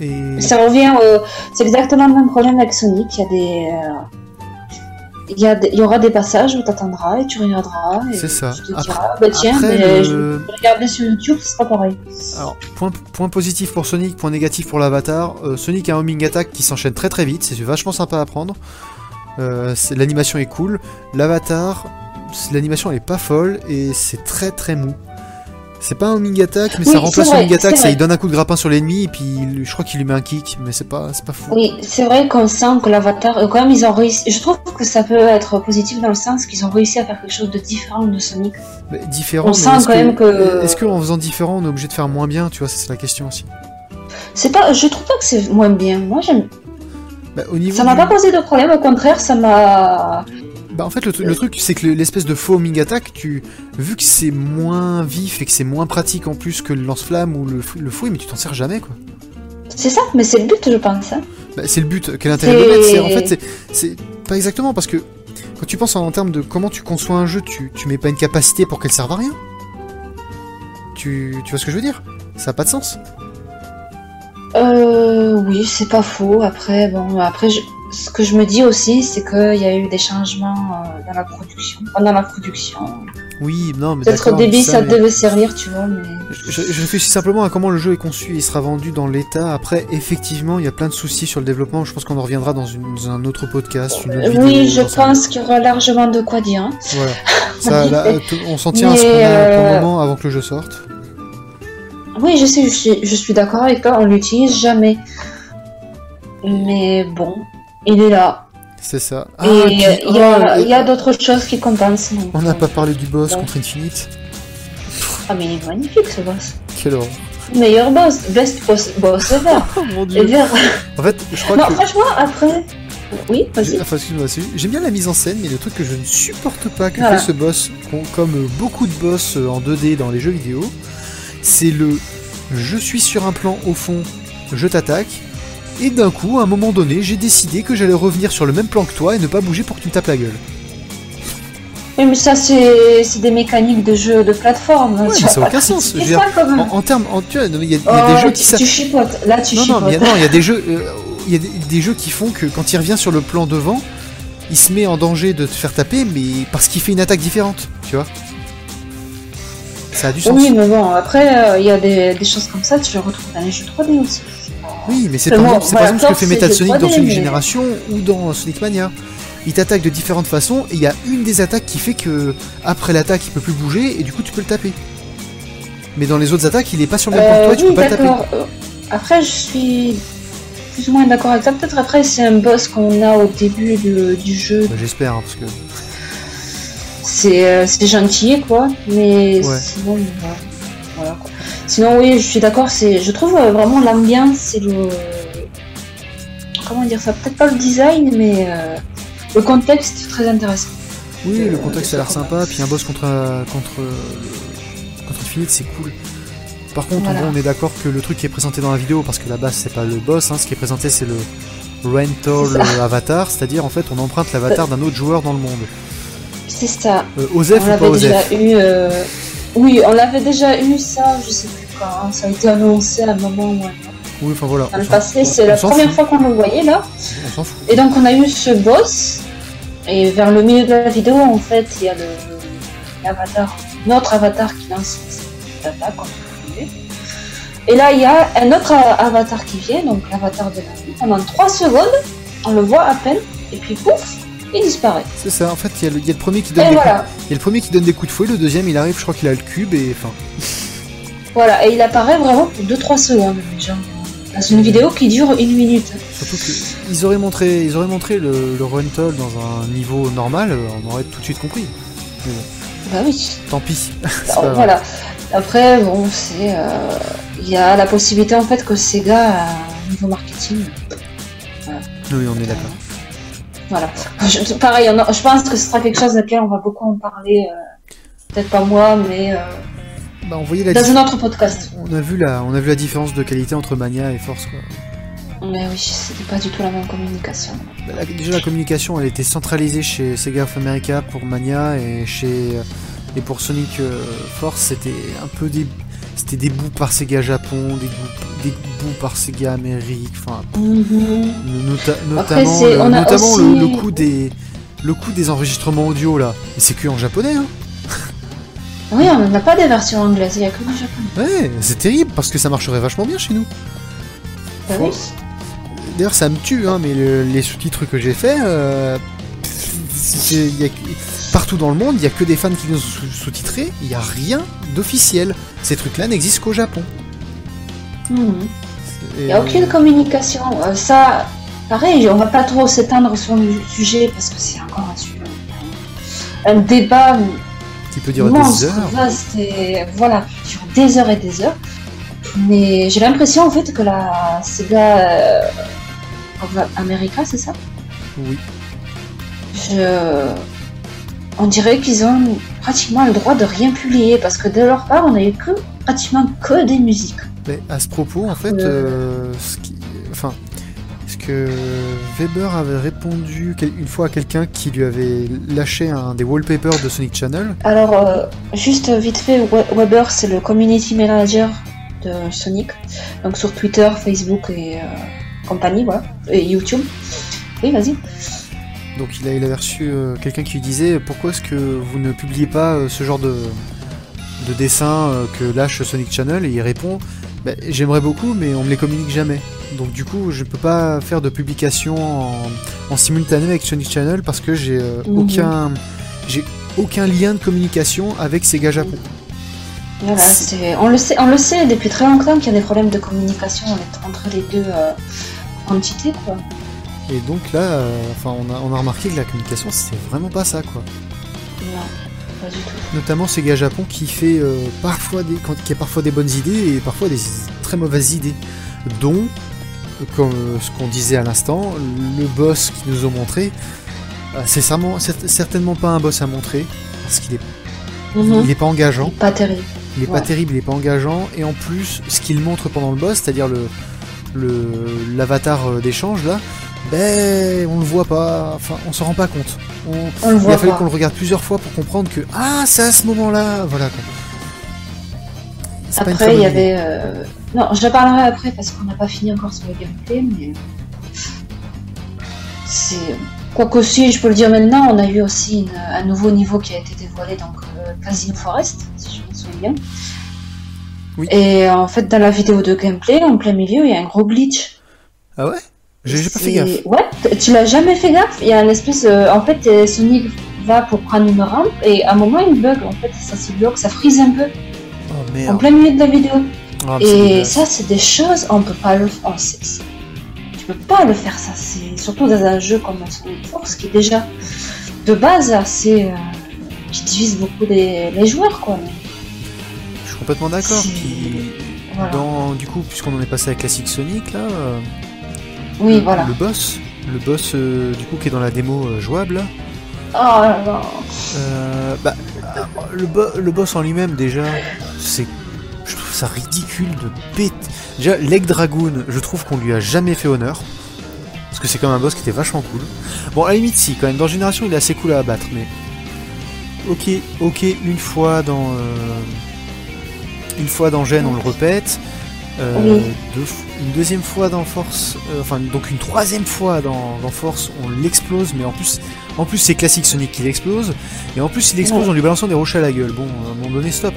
Et Ça revient au... C'est exactement le même problème avec Sonic. Il y a des. euh, Il y, aura des passages où t'attendras et tu regarderas C'est ça. tu te Après- diras bah tiens après, mais le- je vais regarder sur YouTube ce sera pareil. alors, point, point positif pour Sonic, point négatif pour l'avatar. euh, Sonic a un homing attack qui s'enchaîne très très vite, c'est vachement sympa à prendre. Euh, L'animation est cool. L'avatar, l'animation elle est pas folle et c'est très très mou. C'est pas un homing attack, mais Oui, ça remplace le homing attack, ça il donne un coup de grappin sur l'ennemi et puis je crois qu'il lui met un kick, mais c'est pas, c'est pas fou. Oui, c'est vrai qu'on sent que l'avatar, euh, quand même, ils ont réussi. Je trouve que ça peut être positif dans le sens qu'ils ont réussi à faire quelque chose de différent de Sonic. Mais différent. On mais sent est-ce quand même que- Est-ce qu'en faisant différent, on est obligé de faire moins bien Tu vois, c'est la question aussi. C'est pas, je trouve pas que c'est moins bien. Moi, j'aime. Bah, au niveau Ça m'a du- pas posé de problème. Au contraire, ça m'a. Bah, en fait, le, tru- le truc, c'est que le- l'espèce de faux homing attack, tu, vu que c'est moins vif et que c'est moins pratique en plus que le lance-flamme ou le, le fouet, mais tu t'en sers jamais, quoi. C'est ça, mais c'est le but, je pense. hein. Bah, c'est le but. Quel intérêt de mettre? C'est- En fait, c'est- pas exactement parce que quand tu penses en, en termes de comment tu conçois un jeu, tu, tu mets pas une capacité pour qu'elle serve à rien. Tu, tu vois ce que je veux dire? Ça a pas de sens. Euh, oui, c'est pas faux. Après, bon, après, je- ce que je me dis aussi, c'est qu'il y a eu des changements euh, dans la production, pendant la production. Oui, non, mais Peut-être au début, ça, ça mais- devait servir, tu vois, mais. Je, je- réfléchis simplement à comment le jeu est conçu il sera vendu dans l'état. Après, effectivement, il y a plein de soucis sur le développement. Je pense qu'on en reviendra dans, une- dans un autre podcast, une autre vidéo. oui, je pense qu'il y aura largement de quoi dire. hein. Voilà. Ça, là, euh, t- on s'en tient à ce qu'on a pour le euh, moment avant que le jeu sorte. Oui, je sais, je suis, je suis d'accord avec toi, on l'utilise jamais. Mais bon, il est là. C'est ça. et et euh, puis- il y a, oh, il y a d'autres choses qui compensent. donc, On n'a euh, pas parlé du boss contre Infinite. Ah, mais il est magnifique ce boss. Quelle horreur. Meilleur boss, best boss, boss ever. Oh mon dieu. En fait, je crois Non, que. franchement, après, Oui, vas-y. Enfin, excuse-moi, j'aime bien la mise en scène, mais le truc que je ne supporte pas que Voilà. fait ce boss, com- comme beaucoup de boss euh, en 2D dans les jeux vidéo, c'est le je suis sur un plan au fond, je t'attaque, et d'un coup, à un moment donné, j'ai décidé que j'allais revenir sur le même plan que toi et ne pas bouger pour que tu me tapes la gueule. Oui, mais ça, c'est des mécaniques de jeu de plateforme. Ouais, tu mais vas ça n'a aucun sens. critiquer Je veux dire, ça, quand même. En, en termes, en- tu vois, il y a, y a Oh, des jeux qui tu, chipotes. Là, tu Non, non, mais chipotes. non, il y a des jeux, euh, il y a des, des jeux qui font que quand il revient sur le plan devant, il se met en danger de te faire taper, mais parce qu'il fait une attaque différente, tu vois. Ça a du sens. Oui, mais bon, après, euh, il y a des, des choses comme ça, tu les retrouves dans les jeux 3D aussi. Oui, mais c'est par bon, exemple, c'est par voilà, exemple ce que fait Metal Sonic dans 3D, Sonic mais- Generation ou dans Sonic Mania. Il t'attaque de différentes façons et il y a une des attaques qui fait que après l'attaque il peut plus bouger et du coup tu peux le taper. Mais dans les autres attaques il est pas sur le même plan que Euh, toi et tu oui, peux pas le taper. Euh, Après, je suis plus ou moins d'accord avec ça. Peut-être après, c'est un boss qu'on a au début de- du jeu. Bah, J'espère hein, parce que C'est euh, gentil, quoi. Mais Ouais. sinon, euh, voilà, quoi. Sinon, oui, je suis d'accord. C'est, je trouve euh, vraiment l'ambiance et le. Comment dire ça Peut-être pas le design, mais euh, le contexte très intéressant. oui Euh, le contexte a l'air c'est sympa puis un boss contre contre contre Infinite c'est cool. Par contre Voilà. on est d'accord que le truc qui est présenté dans la vidéo parce que la base c'est pas le boss hein, ce qui est présenté c'est le rental C'est avatar c'est-à-dire en fait on emprunte l'avatar d'un autre joueur dans le monde. C'est ça. Euh, Osef on ou pas l'avait déjà Osef eu. euh, Oui, on l'avait déjà eu ça, je sais plus quand. hein. Ça a été annoncé à un moment ou un autre. Oui enfin voilà. Dans le passé, c'est la première fout, fois qu'on le voyait là. On s'en fout. Et donc on a eu ce boss. Et vers le milieu de la vidéo, en fait, il y a le l'avatar, notre avatar qui lance cette attaque. Et là, il y a un autre avatar qui vient, donc l'avatar de la nuit. Pendant 3 secondes, on le voit à peine, et puis pouf, il disparaît. C'est ça, en fait, il y, a le- il y a le premier qui donne Et des voilà, coups, il y a le premier qui donne des coups de fouet, le deuxième il arrive, je crois qu'il a le cube et enfin. voilà, et il apparaît vraiment pour 2-3 secondes, genre, dans une vidéo qui dure une minute. Surtout qu'ils auraient montré, ils auraient montré le, le Runtall dans un niveau normal, on aurait tout de suite compris. Bah oui, Tant pis. C'est Alors, voilà. Après, bon, c'est. euh, Il y a la possibilité en fait que Sega, à niveau marketing, Oui, on est d'accord. Voilà. Je- pareil, a- je pense que ce sera quelque chose auquel on va beaucoup en parler. euh, Peut-être pas moi, mais euh, Bah, on voyait la dans un autre podcast. on a vu la, on a vu la différence de qualité entre Mania et Force quoi. Mais oui, c'était pas du tout la même communication. Bah, la- déjà la communication, elle était centralisée chez Sega of America pour Mania et chez et pour Sonic euh, Force, c'était un peu des c'était des bouts par Sega Japon, des bouts, des bouts par Sega Amérique, enfin Nota- Après, notamment, le, notamment aussi- le, le coup des le coup des enregistrements audio là. Et c'est que en japonais hein. Oui, on n'a pas des versions anglaises, il y a que du japonais. Ouais, c'est terrible parce que ça marcherait vachement bien chez nous. Bah oui. D'ailleurs, ça me tue, hein, mais le- les sous-titres que j'ai fait, euh, y a- partout dans le monde, il y a que des fans qui nous ont sous- sous-titrés. Il n'y a rien d'officiel. Ces trucs-là n'existent qu'au Japon. Et- Il n'y a aucune communication. Euh, ça, pareil, on va pas trop s'étendre sur le sujet parce que c'est encore un, su- un débat qui peut durer des heures. vaste et voilà, dure des heures et des heures. Mais j'ai l'impression en fait que la Sega euh, America, c'est ça? Oui. Je... On dirait qu'ils ont pratiquement le droit de rien publier parce que de leur part, on n'a eu que pratiquement que des musiques. Mais à ce propos, en fait, Euh. euh, ce qui- enfin, ce que Weber avait répondu une fois à quelqu'un qui lui avait lâché un des wallpapers de Sonic Channel. Alors, euh, juste vite fait, We- Weber, c'est le community manager de Sonic. Donc sur Twitter, Facebook et euh, compagnie, voilà. Et YouTube. Oui, vas-y. Donc il, a, il avait reçu euh, quelqu'un qui lui disait pourquoi est-ce que vous ne publiez pas euh, ce genre de, de dessin euh, que lâche Sonic Channel? Et il répond Bah, j'aimerais beaucoup mais on me les communique jamais. Donc du coup je peux pas faire de publication en, en simultané avec Sonic Channel parce que j'ai aucun j'ai aucun lien de communication avec Sega Japon. Voilà, on, le sait, on le sait depuis très longtemps qu'il y a des problèmes de communication entre- les deux entités, quoi. Et donc là, euh, enfin on a, on a remarqué que la communication c'est vraiment pas ça quoi. Non, pas du tout. Notamment Sega Japon qui fait euh, parfois des, quand- qui a parfois des bonnes idées et parfois des très mauvaises idées, dont comme euh, ce qu'on disait à l'instant, le boss qu'ils nous ont montré, c'est certainement, pas un boss à montrer, parce qu'il est, Mhm. il est pas engageant. Pas terrible. Il est pas terrible, il est pas engageant, et en plus, ce qu'il montre pendant le boss, c'est-à-dire le l'avatar d'échange là, ben on le voit pas, enfin on s'en rend pas compte. On, On le il a fallu qu'on le regarde plusieurs fois pour comprendre que ah c'est à ce moment-là, voilà quoi. Après, il y avait. euh, Non, je parlerai après parce qu'on n'a pas fini encore sur le gameplay, mais. C'est. Quoique aussi, je peux le dire maintenant, on a eu aussi une- un nouveau niveau qui a été dévoilé, donc euh, Casino Forest, si je me souviens bien. Oui. Et en fait, dans la vidéo de gameplay, en plein milieu, il y a un gros glitch. Ah ouais? J'ai pas fait gaffe. Ouais, tu l'as jamais fait gaffe. Il y a une espèce. euh, en fait, euh, Sonic va pour prendre une rampe et à un moment il bug. En fait, ça se bloque, ça frise un peu Oh en merde. plein milieu de la vidéo. Ah, Et ça, c'est des choses, on peut pas le faire. Tu peux pas le faire, ça. C'est surtout dans un jeu comme Sonic Force qui est déjà de base assez. euh, qui divise beaucoup les, les joueurs, quoi. Mais Je suis complètement d'accord. Puis voilà. dans du coup, puisqu'on en est passé à Classic Sonic là, euh, Oui, le, voilà. le boss, le boss euh, du coup qui est dans la démo euh, jouable. Oh là là. Euh, bah, le, bo- le boss en lui-même, déjà, c'est. Je trouve ça ridicule de bête. Déjà, Leg Dragoon, je trouve qu'on lui a jamais fait honneur. Parce que c'est comme un boss qui était vachement cool. Bon, à la limite, si, quand même, dans Génération, il est assez cool à abattre, mais. Ok, ok, une fois dans. Une fois dans Gêne, on le répète. Euh, Oui. deux f- une deuxième fois dans Force, euh, enfin donc une troisième fois dans, dans Force, on l'explose, mais en plus, en plus c'est classique Sonic qui l'explose, et en plus il explose Ouais. en lui balançant des rochers à la gueule. Bon, à un moment donné, stop.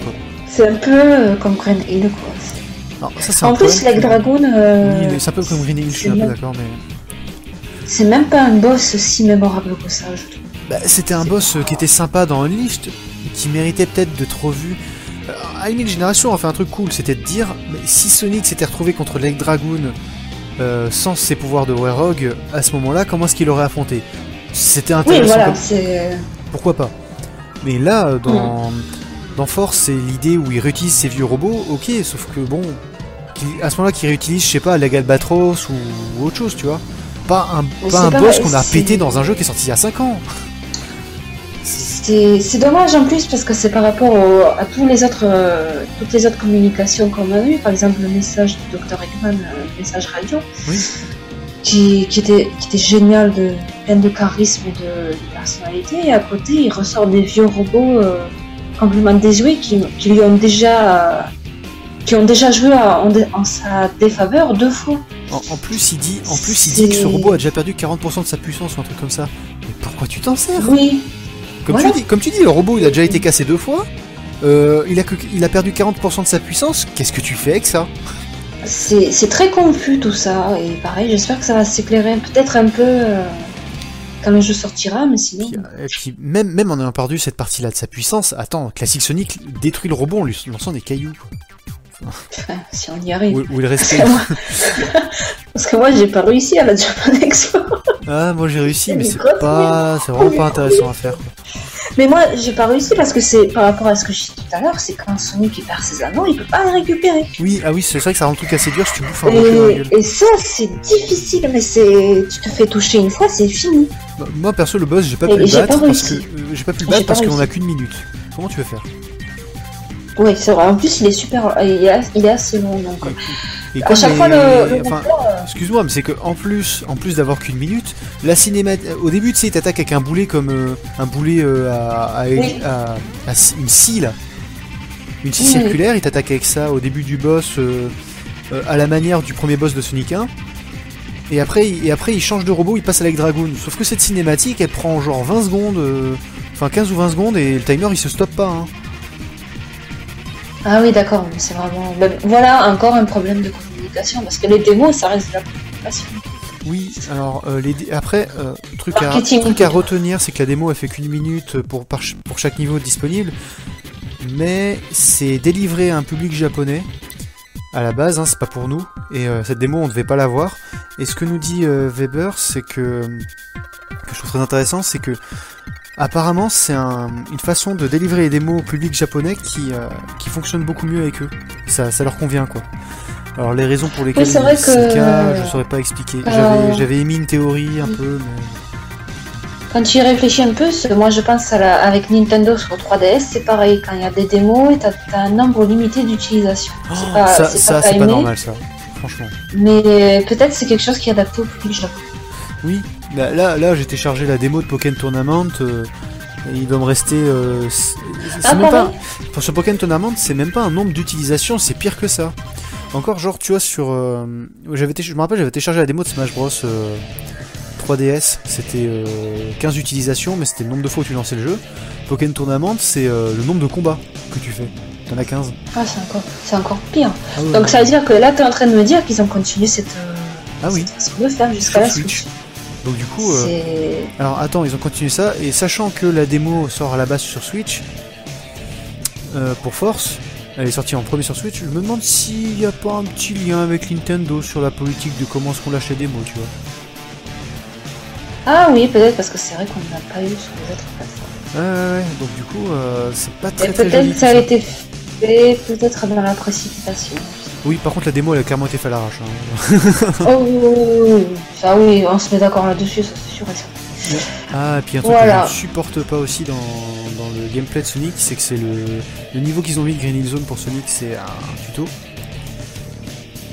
C'est un peu euh, comme Green Hill, quoi. Ça, En plus, Oui, mais c'est un peu comme Green Hill, je suis un peu d'accord, mais. c'est même pas un boss si mémorable que ça, je trouve. Bah, c'était un boss qui était sympa dans Unleashed, qui méritait peut-être d'être revu. Euh, la limite, Génération a fait un truc cool, c'était de dire mais si Sonic s'était retrouvé contre Leg Dragoon euh, sans ses pouvoirs de Werehog, à ce moment-là, comment est-ce qu'il aurait affronté? C'était Oui, intéressant. voilà, comme- c'est. pourquoi pas? Mais là, euh, dans, dans Force, c'est l'idée où il réutilise ses vieux robots, ok, sauf que bon, à ce moment-là, qu'il réutilise, je sais pas, la Albatros ou, ou autre chose, tu vois. Pas un, pas un boss qu'on a pété dans un jeu qui est sorti il y a 5 ans. C'est dommage en plus parce que c'est par rapport au- à tous les autres, euh, toutes les autres communications qu'on a eues, par exemple le message du Dr Eggman, euh, le message radio, Oui. qui, qui était, qui était génial, de, plein de charisme et de, de personnalité, et à côté il ressort des vieux robots euh, complètement désuets qui, qui lui ont déjà qui ont déjà joué à- en, dé- en sa défaveur deux fois. En, en plus, il dit, en plus, il dit que ce robot a déjà perdu 40% de sa puissance ou un truc comme ça. Mais pourquoi tu t'en sers? Oui, comme, voilà. tu dis, comme tu dis, le robot, il a déjà été cassé deux fois. euh, il, a que- il a perdu 40% de sa puissance. Qu'est-ce que tu fais avec ça c'est très confus tout ça, et pareil, j'espère que ça va s'éclairer peut-être un peu euh, quand le jeu sortira, mais sinon. Puis, euh, puis même, même en ayant perdu cette partie-là de sa puissance, attends, Classic Sonic détruit le robot en lui lançant des cailloux. Enfin, si on y arrive. Où, où il Parce restait. que moi, parce que moi, j'ai pas réussi à la Japan Expo. Ah, moi j'ai réussi, mais c'est pas, c'est vraiment pas intéressant à faire. Mais moi, j'ai pas réussi parce que c'est par rapport à ce que je disais tout à l'heure, c'est quand Sonic il perd ses anneaux, il peut pas les récupérer. Oui, ah oui, c'est vrai que ça rend le truc assez dur si tu bouffes un Et, et ça, c'est difficile, mais c'est. Tu te fais toucher une fois, c'est fini. Bah, Moi perso, le boss, j'ai pas pu le j'ai battre parce que euh, j'ai pas pu le J'ai battre parce qu'on a qu'une minute. Comment tu veux faire? Oui, c'est vrai. En plus, il est super. Il est, assez long, donc. Et À chaque les- fois, le. le enfin, moteur, euh, Excuse-moi, mais c'est que en plus, en plus d'avoir qu'une minute, la cinéma, au début, tu sais, il t'attaque avec un boulet comme euh, un boulet euh, à, à- Oui. à- à scie- une scie là, une scie Oui, oui. circulaire. Il t'attaque avec ça au début du boss, euh, euh, à la manière du premier boss de Sonic 1. Et après, il- et après, il change de robot, il passe avec Dragoon. Sauf que cette cinématique, elle prend genre 20 secondes, euh, enfin 15 ou 20 secondes, et le timer il se stoppe pas. hein. Ah oui, d'accord, mais c'est vraiment. ben, voilà encore un problème de communication, parce que les démos, ça reste de la communication. Oui, alors euh, les dé- après, euh, truc, à, truc à retenir, c'est que la démo elle fait qu'une minute pour, par ch- pour chaque niveau disponible, mais c'est délivré à un public japonais à la base, hein, c'est pas pour nous, et euh, cette démo on devait pas la voir. Et ce que nous dit euh, Weber, c'est que, que je trouve très intéressant, c'est que apparemment c'est un- une façon de délivrer les démos au public japonais qui, euh, qui fonctionne beaucoup mieux avec eux. Ça, ça leur convient quoi. Alors les raisons pour lesquelles c'est c'est le que- cas, je saurais pas expliquer. Euh, J'avais, émis une théorie un peu, mais Quand tu y réfléchis un peu, moi je pense à la- avec Nintendo sur 3DS, c'est pareil. Quand il y a des démos, t'as as un nombre limité d'utilisation. Oh, c'est pas, ça, c'est ça pas c'est pas timé, normal ça. Franchement. Mais peut-être c'est quelque chose qui est adapté au public japonais. Oui, là, là, là, j'ai téléchargé la démo de Pokémon Tournament. euh, et il doit me rester. euh, Ah, même pas. Pour ce Pokémon Tournament, c'est même pas un nombre d'utilisations, c'est pire que ça. Encore, genre, tu vois, sur. euh, j'avais je me rappelle, j'avais téléchargé la démo de Smash Bros. euh, 3DS, c'était euh, 15 utilisations, mais c'était le nombre de fois où tu lançais le jeu. Pokémon Tournament, c'est le nombre de combats que tu fais. T'en as 15. Ah, c'est encore, c'est encore pire. Ah, ouais, Donc ça veut dire que là, t'es en train de me dire qu'ils ont continué cette, Ah oui. cette façon de faire jusqu'à la Switch. Switch. Donc, du coup. euh. Alors attends, ils ont continué ça, et sachant que la démo sort à la base sur Switch, euh, pour Force, elle est sortie en premier sur Switch, je me demande s'il n'y a pas un petit lien avec Nintendo sur la politique de comment est-ce qu'on lâche les démos, tu vois. Ah oui, peut-être parce que c'est vrai qu'on n'a pas eu sur les autres plateformes. Ouais, ouais, ouais, donc du coup, euh, c'est pas Et très très joli. peut-être tout ça a été fait peut-être dans la précipitation. Oui, par contre, la démo elle a clairement été faite à l'arrache. hein. oh oui, oui, oui, oui. ça oui, on se met d'accord là-dessus, ça c'est sûr et certain. Ah, et puis un truc Voilà. que je ne supporte pas aussi dans, dans le gameplay de Sonic, c'est que c'est le, le niveau qu'ils ont mis de Green Hill Zone pour Sonic, c'est un tuto.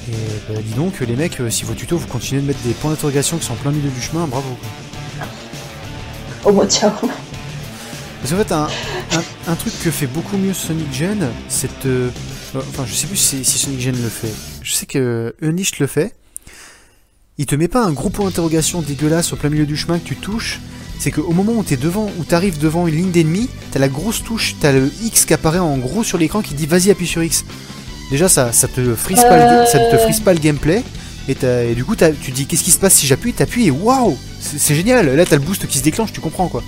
Et bah, dis donc, les mecs, euh, si vos tutos vous continuez de mettre des points d'interrogation qui sont en plein milieu du chemin, bravo. quoi. Oh bon, ciao. Parce qu'en fait, un, un, un truc que fait beaucoup mieux Sonic Gen, c'est de. Enfin, je sais plus si, si Sonic Gen le fait. Je sais que Unleashed le fait. Il te met pas un gros point d'interrogation dégueulasse au plein milieu du chemin que tu touches. C'est qu'au moment où t'es devant, où t'arrives devant une ligne d'ennemis, t'as la grosse touche, t'as le X qui apparaît en gros sur l'écran qui dit vas-y appuie sur X. Déjà ça, ça te frise pas, le, Euh. ça te frise pas le gameplay. Et, du coup tu dis qu'est-ce qui se passe si j'appuie, t'appuies et waouh, c'est c'est génial. Là t'as le boost qui se déclenche, tu comprends quoi.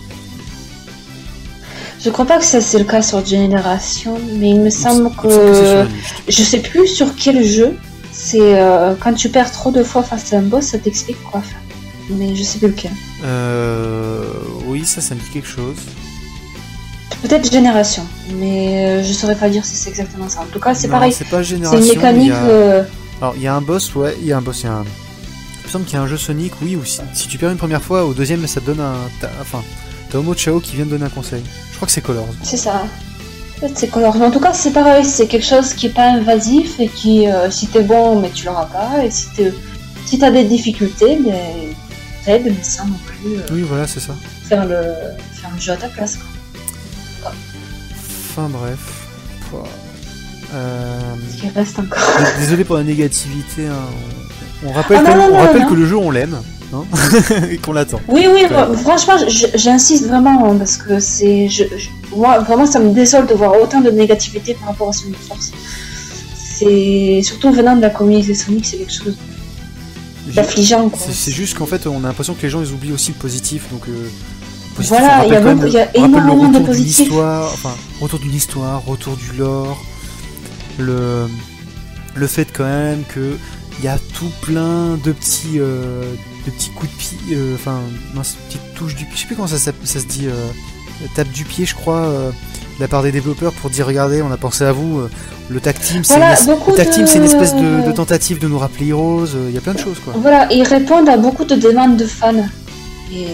Je crois pas que ça c'est le cas sur Generation, mais il me semble que c'est. Je sais plus sur quel jeu. C'est euh, quand tu perds trop de fois face à un boss, ça t'explique quoi faire. Mais je sais plus lequel. Euh, oui, ça, ça me dit quelque chose. Peut-être Génération, mais euh, je saurais pas dire si c'est exactement ça. En tout cas, c'est pareil. C'est pas C'est génération. une il mécanique. a- euh, Alors, il y a un boss, ouais, il y a un boss, il y a un. Il me semble qu'il y a un jeu Sonic, oui, ou si, si tu perds une première fois, au deuxième, ça te donne un. Enfin, t'as Homo Chao qui vient de donner un conseil. Je crois que c'est Colors. C'est ça. C'est. Mais en tout cas, c'est pareil. C'est quelque chose qui est pas invasif et qui, euh, si t'es bon, mais tu l'auras pas. Et si t'es, si t'as des difficultés, ben, t'aides, mais sans non plus euh, Oui, voilà, c'est ça. faire le, faire le jeu à ta place. quoi. Enfin, bref. Pouah. Euh, Ce qui reste encore. Désolé pour la négativité. hein. On, rappelle, Ah, que, non, non, on non, rappelle que le jeu, on l'aime. Hein, et qu'on l'attend. Oui, oui, franchement, j'insiste vraiment hein, parce que c'est. Je, je- moi, vraiment, ça me désole de voir autant de négativité par rapport à Sonic Force. C'est surtout venant de la communauté Sonic, c'est quelque chose d'affligeant. C'est juste qu'en fait, on a l'impression que les gens ils oublient aussi le positif. Donc, euh, positif, Voilà, il y a beaucoup- y le énormément de retour d'une positif. enfin, retour d'une histoire, retour du lore, le, le fait quand même que il y a tout plein de petits, euh, de petits coups de pied, euh, enfin, mince, petites touches du pied. Je sais plus comment ça, se dit. euh, tape du pied, je crois, euh, de la part des développeurs pour dire regardez, on a pensé à vous. le tag team, c'est Voilà, une, c'est une espèce de, de- de tentative de nous rappeler Heroes. Il y a plein de choses quoi. Voilà, ils répondent à beaucoup de demandes de fans. Et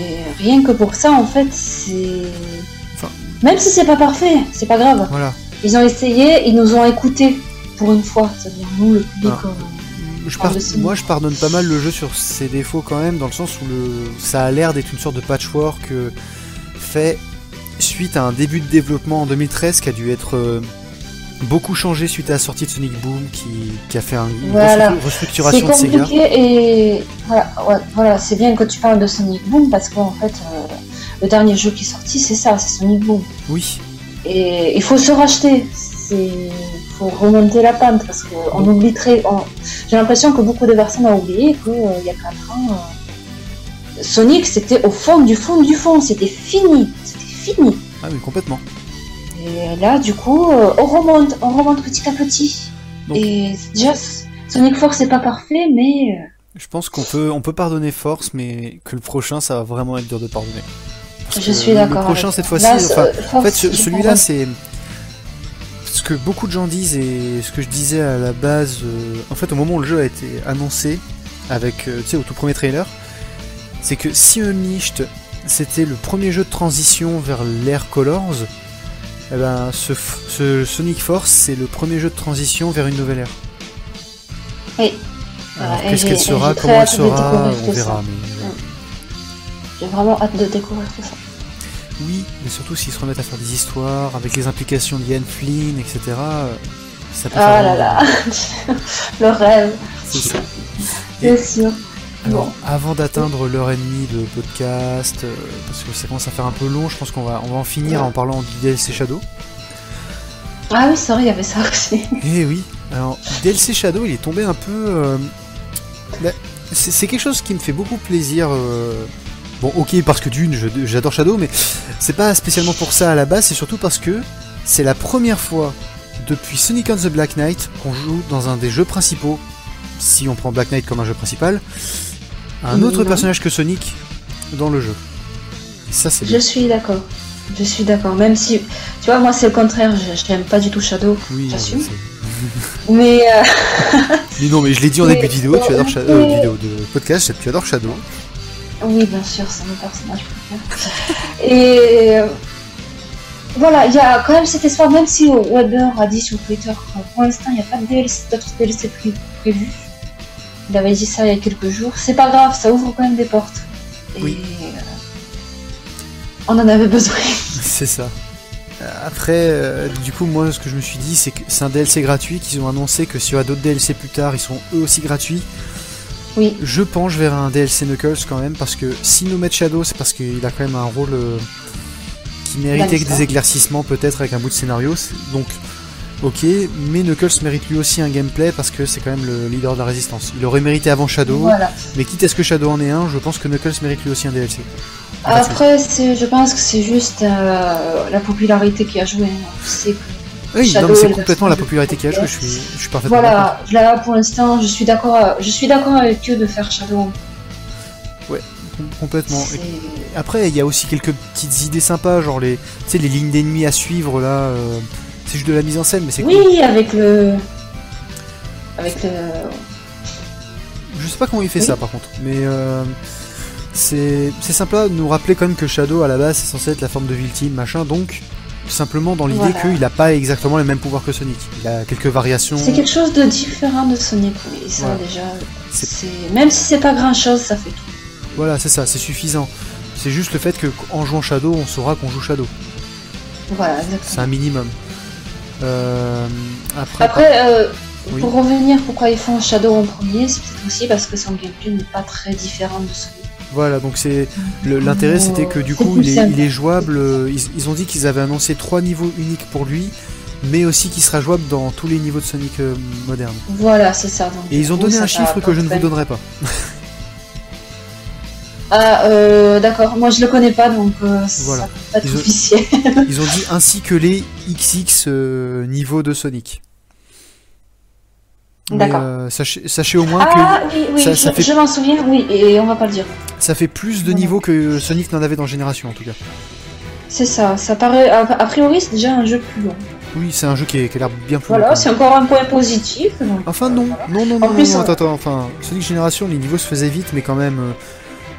rien que pour ça, en fait, c'est. Enfin- Même si c'est pas parfait, c'est pas grave. Voilà. Ils ont essayé, ils nous ont écoutés pour une fois. C'est-à-dire nous, le public. Ah. Je par-. Moi, je pardonne pas mal le jeu sur ses défauts quand même, dans le sens où le... ça a l'air d'être une sorte de patchwork euh, fait suite à un début de développement en 2013 qui a dû être euh, beaucoup changé suite à la sortie de Sonic Boom, qui, qui a fait un- une Voilà. C'est restructuration de Sega. et voilà, ouais, voilà c'est bien que tu parles de Sonic Boom parce qu'en fait, euh, le dernier jeu qui est sorti, c'est ça, c'est Sonic Boom. Oui, Et il faut se racheter. Il faut remonter la pente parce qu'on oublie très. on- J'ai l'impression que beaucoup de personnes ont oublié qu'il y a 4 ans, euh, Sonic c'était au fond du fond du fond, c'était fini. C'était fini. ah oui, complètement. Et là, du coup, euh, on remonte, on remonte petit à petit. Donc- Et déjà, Sonic Force c'est pas parfait, mais. euh, Je pense qu'on peut, on peut pardonner Force, mais que le prochain, ça va vraiment être dur de pardonner. Parce Je suis d'accord. Le prochain, cette fois-ci, enfin, En fait, celui-là, c'est. Ce que beaucoup de gens disent et ce que je disais à la base, euh, en fait, au moment où le jeu a été annoncé, avec, euh, tu sais, au tout premier trailer, c'est que si Unleashed c'était le premier jeu de transition vers l'ère Colors, eh ben, ce, Sonic Force c'est le premier jeu de transition vers une nouvelle ère. Oui. Alors qu'est-ce qu'elle sera, comment elle sera, on verra. Mais, euh, J'ai vraiment hâte de découvrir tout ça. Oui, mais surtout s'ils se remettent à faire des histoires avec les implications d'Ian Flynn, etc. euh, Ça peut Ah faire là là, le rêve, C'est ça. Bien sûr. Alors, Bon. avant d'atteindre l'heure et demie de podcast, euh, parce que ça commence à faire un peu long, je pense qu'on va, on va en finir en parlant du DLC Shadow. Ah oui, c'est vrai, il y avait ça aussi. Eh oui, alors DLC Shadow, il est tombé un peu. euh, c'est c'est quelque chose qui me fait beaucoup plaisir. euh, Bon, ok, parce que d'une, j'adore Shadow, mais c'est pas spécialement pour ça à la base, c'est surtout parce que c'est la première fois depuis Sonic and the Black Knight qu'on joue dans un des jeux principaux, si on prend Black Knight comme un jeu principal, un autre Non. personnage que Sonic dans le jeu. Et ça, c'est Je bien. suis d'accord. Je suis d'accord. Même si, tu vois, moi c'est le contraire. Je j'aime pas du tout Shadow. Oui, j'assume. Mais euh, Mais non, mais je l'ai dit en Mais- début de vidéo, tu adores mais- Shadow, euh, vidéo de podcast, tu adores Shadow. Oui, bien sûr, c'est mon personnage préféré. Et euh, voilà, il y a quand même cet espoir, même si Weber a dit sur Twitter que pour l'instant il n'y a pas de DLC, d'autres DLC pré- prévus. Il avait dit ça il y a quelques jours. C'est pas grave, ça ouvre quand même des portes. Et Oui. euh, on en avait besoin. C'est ça. Après, euh, du coup, moi, ce que je me suis dit, c'est que c'est un DLC gratuit qu'ils ont annoncé que s'il y aura d'autres DLC plus tard, ils sont eux aussi gratuits. Oui. Je penche vers un DLC Knuckles quand même, parce que s'ils nous mettent Shadow, c'est parce qu'il a quand même un rôle euh, qui méritait des éclaircissements, peut-être avec un bout de scénario. Donc, ok, mais Knuckles mérite lui aussi un gameplay parce que c'est quand même le leader de la résistance. Il aurait mérité avant Shadow, Voilà. mais quitte à ce que Shadow en ait un, je pense que Knuckles mérite lui aussi un DLC. Après, je pense que c'est juste euh, la popularité qui a joué. hein. Que Oui, non, Shadow mais c'est complètement la popularité qui a joué, je suis, je suis parfaitement d'accord. Voilà, là pour l'instant, je suis d'accord. euh, Je suis d'accord avec eux de faire Shadow. Com- Complètement. Après, il y a aussi quelques petites idées sympas, genre les, tu sais, les lignes d'ennemis à suivre là. euh, c'est juste de la mise en scène, mais c'est cool. Oui, avec le, avec le. Je sais pas comment il fait Oui. ça par contre, mais euh, c'est c'est sympa de nous rappeler quand même que Shadow à la base c'est censé être la forme de Viltime, machin, donc simplement dans l'idée Voilà. qu'il a pas exactement les mêmes pouvoirs que Sonic. Il a quelques variations. C'est quelque chose de différent de Sonic, oui. Et ça Voilà. déjà, C'est- c'est même si c'est pas grand chose, ça fait tout. Voilà, c'est ça, c'est suffisant. C'est juste le fait que en jouant Shadow, on saura qu'on joue Shadow. Voilà, C'est exactement. un minimum. Euh, après, Après, euh, Oui. pour revenir, pourquoi ils font Shadow en premier, c'est peut-être aussi parce que son gameplay n'est pas très différent de Sonic. Voilà, donc c'est l'intérêt, c'était que du coup, il est, simple. il est jouable. euh, Ils, ils ont dit qu'ils avaient annoncé trois niveaux uniques pour lui, mais aussi qu'il sera jouable dans tous les niveaux de Sonic euh, moderne. Voilà, c'est ça. donc, Et ils ont coup, donné un chiffre que je ne vous donnerai pas. Ah, euh, d'accord. Moi, je le connais pas, donc euh, Voilà. ça peut pas être Ils ont- officiel. Ils ont dit ainsi que les XX euh, niveaux de Sonic. D'accord. euh, sachez, sachez au moins Ah oui, oui, ça- je, ça fait- je m'en souviens, oui, et on va pas le dire. que ça fait plus de Non. niveaux que Sonic n'en avait dans Génération en tout cas. C'est ça, ça paraît. A, priori, c'est déjà un jeu plus long. Oui, c'est un jeu qui, est- qui a l'air bien plus Voilà, c'est encore un point positif. donc, Enfin non, voilà. non, non, En non, plus, non, attends, attends, enfin, Sonic Génération, les niveaux se faisaient vite, mais quand même, euh,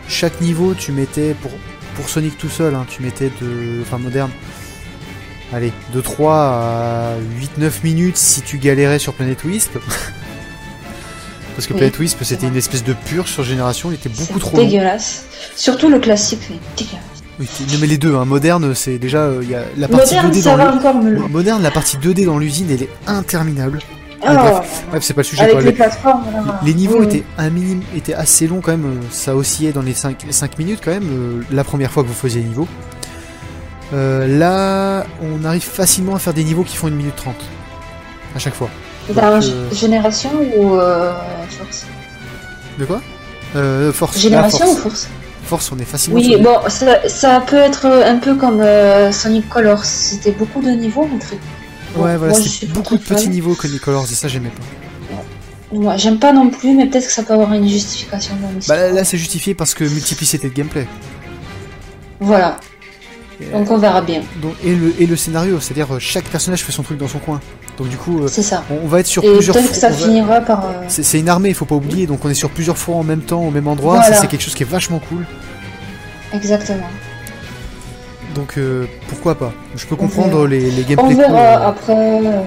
chaque niveau, tu mettais, pour, pour Sonic tout seul, hein, tu mettais de, enfin moderne, allez, de 3 à 8-9 minutes si tu galérais sur Planet Wisp. Parce que Oui, Planet Wisp, c'était une espèce de purge sur Génération, il était beaucoup trop long. dégueulasse. Surtout le classique, c'est dégueulasse. Oui, mais les deux, hein, moderne, c'est déjà, euh, y a la partie Moderne, 2D ça dans va le... encore me le. Moderne, la partie 2D dans l'usine, elle est interminable. Ah, Alors, Bref, c'est pas le sujet. avec quoi. les Les- plateformes, voilà. Les niveaux Oui, étaient un minimum, étaient assez longs quand même, euh, ça oscillait dans les 5, 5 minutes quand même, euh, la première fois que vous faisiez les niveaux. Euh, là, on arrive facilement à faire des niveaux qui font 1 minute 30. À chaque fois. Euh, Génération ou euh, Force? De quoi? Euh, Force. Génération ou force. Force? Force, on est facilement Oui, bon, ça, ça peut être un peu comme euh, Sonic Colors. C'était beaucoup de niveaux. Bon, Ouais, voilà, pas beaucoup de petits niveaux que Colors et ça j'aimais pas. Moi, j'aime pas non plus, mais peut-être que ça peut avoir une justification dans Bah l'histoire. là, là, c'est justifié parce que multiplicité de gameplay. Voilà. Donc on verra bien. Donc, et, le, et le scénario, c'est-à-dire euh, chaque personnage fait son truc dans son coin. Donc du coup, euh, ça. on, on va être sur Et plusieurs peut-être que ça on va- finira par. euh, C'est une armée, il faut pas oublier, donc on est sur plusieurs fois en même temps, au même endroit. Voilà. Ça, c'est quelque chose qui est vachement cool. Exactement. Donc euh, pourquoi pas? Je peux On comprendre les, les On gameplays cool, verra après. euh,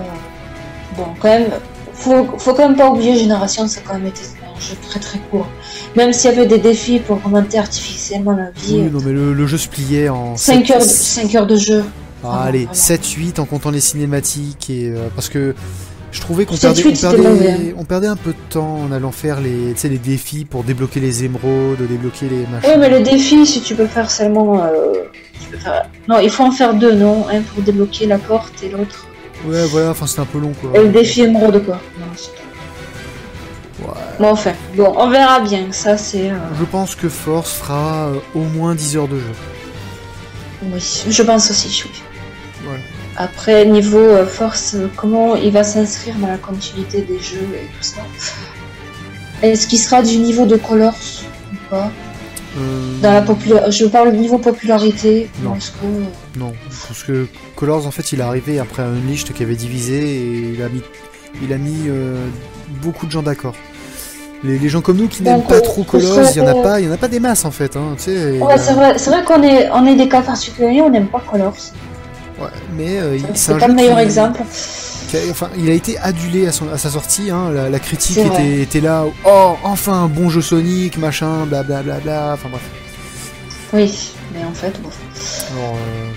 Bon, quand même, faut, faut quand même pas oublier Génération, ça a quand même été un jeu très très court. Même s'il y avait des défis pour augmenter artificiellement la vie. Oui, non, mais le, le jeu se pliait en 5 sept- heures, de- cinq heures de jeu. Ah, allez, vraiment. 7-8 en comptant les cinématiques et euh, parce que je trouvais qu'on 7-8, perdait, on, c'était perdait, mauvais. on perdait un peu de temps en allant faire les, les défis pour débloquer les émeraudes, débloquer les machins. Ouais, mais le défi, si tu peux faire seulement. euh, tu peux faire- Non, il faut en faire deux, non Un pour débloquer la porte et l'autre. Ouais, voilà, enfin c'était un peu long quoi. Et le défi émeraude, quoi. Non, c'est. Ouais. Bon, enfin, bon, on verra bien. Ça, c'est. euh, Je pense que Force fera euh, au moins 10 heures de jeu. Oui, je pense aussi, oui. Après, niveau euh, force, euh, comment il va s'inscrire dans la continuité des jeux et tout ça Est-ce qu'il sera du niveau de Colors ou pas Euh, dans la popula- Je parle du niveau popularité. Non. Que... Non, parce que Colors en fait il est arrivé après un Unleashed qui avait divisé et il a mis, il a mis euh, beaucoup de gens d'accord. Les, les gens comme nous qui n'aiment pas trop Colors, il y en a pas, y en a pas des masses en fait. Hein, tu sais, Ouais, c'est vrai, c'est vrai qu'on est, on est des cas particuliers, on n'aime pas Colors. Ouais, mais euh, C'est pas le meilleur qui- exemple. qui a- enfin, il a été adulé à, son, à sa sortie. Hein, la, la critique était, était là. Oh, enfin un bon jeu Sonic, machin, blablabla. Bla, bla, enfin bref. Oui, mais en fait, bon. Alors, euh,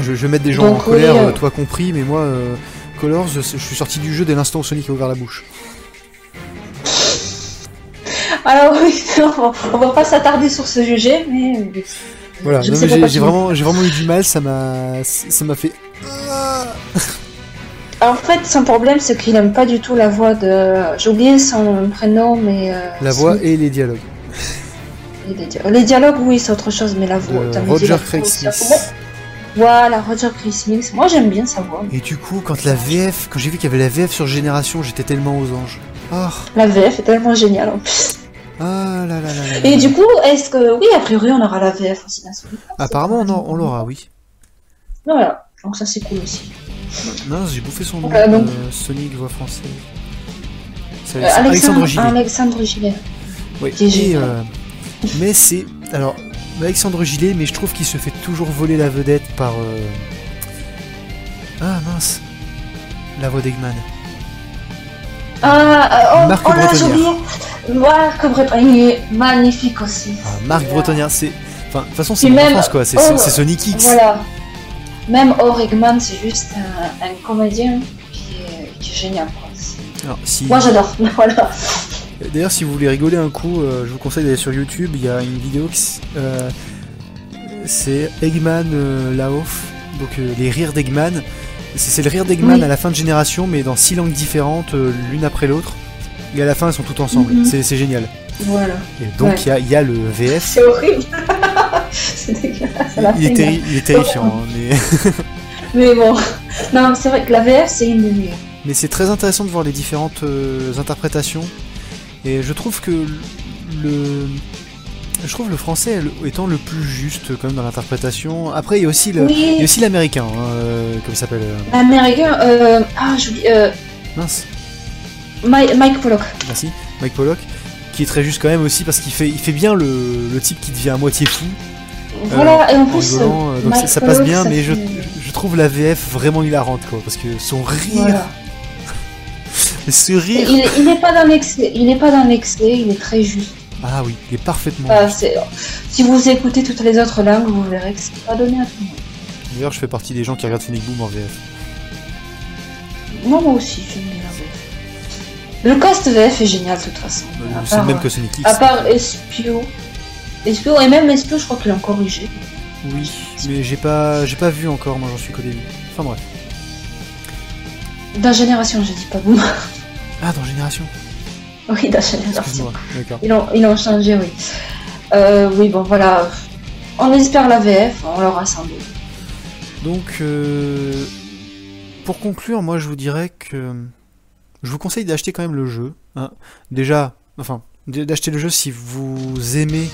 je, je vais mettre des gens Donc, en colère, oui, euh, euh, toi compris, mais moi, Colors, je, je suis sorti du jeu dès l'instant où Sonic a ouvert la bouche. Alors oui, on va pas s'attarder sur ce sujet, mais... euh, Voilà, j'ai vraiment, j'ai vraiment eu du mal, ça m'a, ça m'a fait. Ah En fait, son problème, c'est qu'il aime pas du tout la voix de... J'ai oublié son prénom, mais... euh, La voix son- et les dialogues. Les, di- les dialogues, oui, c'est autre chose, mais la voix... mis Roger Craig. Smith. Voilà, Roger Craig Smith. Moi, j'aime bien sa voix. Et du coup, quand la VF, quand j'ai vu qu'il y avait la VF sur Génération, j'étais tellement aux anges. Ah, La VF est tellement géniale, en plus. Ah là là là là. Et du coup, est-ce que... Oui, a priori, on aura la VF aussi. film. Apparemment, non, on l'aura, oui. Voilà, donc ça, c'est cool aussi. Non, j'ai bouffé son nom. Voilà, donc- euh, Sonic voix française. C'est Euh, Alexandre Gillet. Alexandre Gillet. Oui, et, euh, mais c'est. Alors, Alexandre Gillet, mais je trouve qu'il se fait toujours voler la vedette par. euh, Ah mince La voix d'Eggman. Ah, euh, Marc oh, oh là, oublié. Marc est magnifique aussi. Ah, Marc C'est, euh, Bretonnière, c'est. Enfin, de toute façon, c'est mon même- quoi. C'est oh, Sonic X. Voilà. Même Oregman, c'est juste un, un comédien qui est, qui est génial. Quoi. C'est- Alors, si... Moi, j'adore. Voilà. D'ailleurs, si vous voulez rigoler un coup, euh, je vous conseille d'aller sur YouTube. Il y a une vidéo qui. euh, c'est Eggman euh, Laof. Donc, euh, les rires d'Eggman. C'est le rire d'Eggman Oui. à la fin de génération, mais dans six langues différentes, l'une après l'autre. Et à la fin, elles sont toutes ensemble. Mhm. C'est c'est génial. Voilà. Et donc, Ouais. il y, a, il y a le VF. C'est horrible. c'est dégueulasse. Il est, fin, terri- il est terrifiant, hein, mais, Mais bon. Non, c'est vrai que la VF, c'est une des meilleures. mais c'est très intéressant de voir les différentes euh, interprétations. Et je trouve que le. Je trouve le français étant le plus juste quand même dans l'interprétation. Après, il y a aussi le, il y a aussi l'américain, hein, euh, comme il s'appelle. euh, l'américain. Euh... Ah, j'oublie. Euh... mince, Mike, Mike Pollock. merci, Mike Pollock, qui est très juste quand même aussi parce qu'il fait, il fait bien le, le type qui devient à moitié fou. Voilà, et en plus. rigolant, euh, euh, donc ça, ça passe Pollock, bien, ça mais je, fait- je trouve la VF vraiment hilarante quoi, parce que son rire, Voilà. ce rire, Il, il est pas dans l'excès, il est pas il est très juste. ah oui, il est parfaitement. Enfin, c'est- si vous écoutez toutes les autres langues, vous verrez que c'est pas donné à tout le monde. D'ailleurs, je fais partie des gens qui regardent Sonic Boom en VF. Moi, moi aussi, j'aime bien. Le cast VF est génial de toute façon. C'est même euh, que Sonic X. À part Espio. Espio, et même Espio, je crois qu'ils l'ont corrigé. Oui, mais j'ai pas, j'ai pas vu encore, moi j'en suis qu'au début. Enfin bref. Dans Génération, je dis pas boum. Ah, dans Génération. oui, dans Génération. Ils l'ont, ils changé, oui. Euh, oui, bon, voilà. On espère la VF, on l'aura sans doute. Donc, euh, pour conclure, moi je vous dirais que je vous conseille d'acheter quand même le jeu. hein. Déjà, enfin, d'acheter le jeu si vous aimez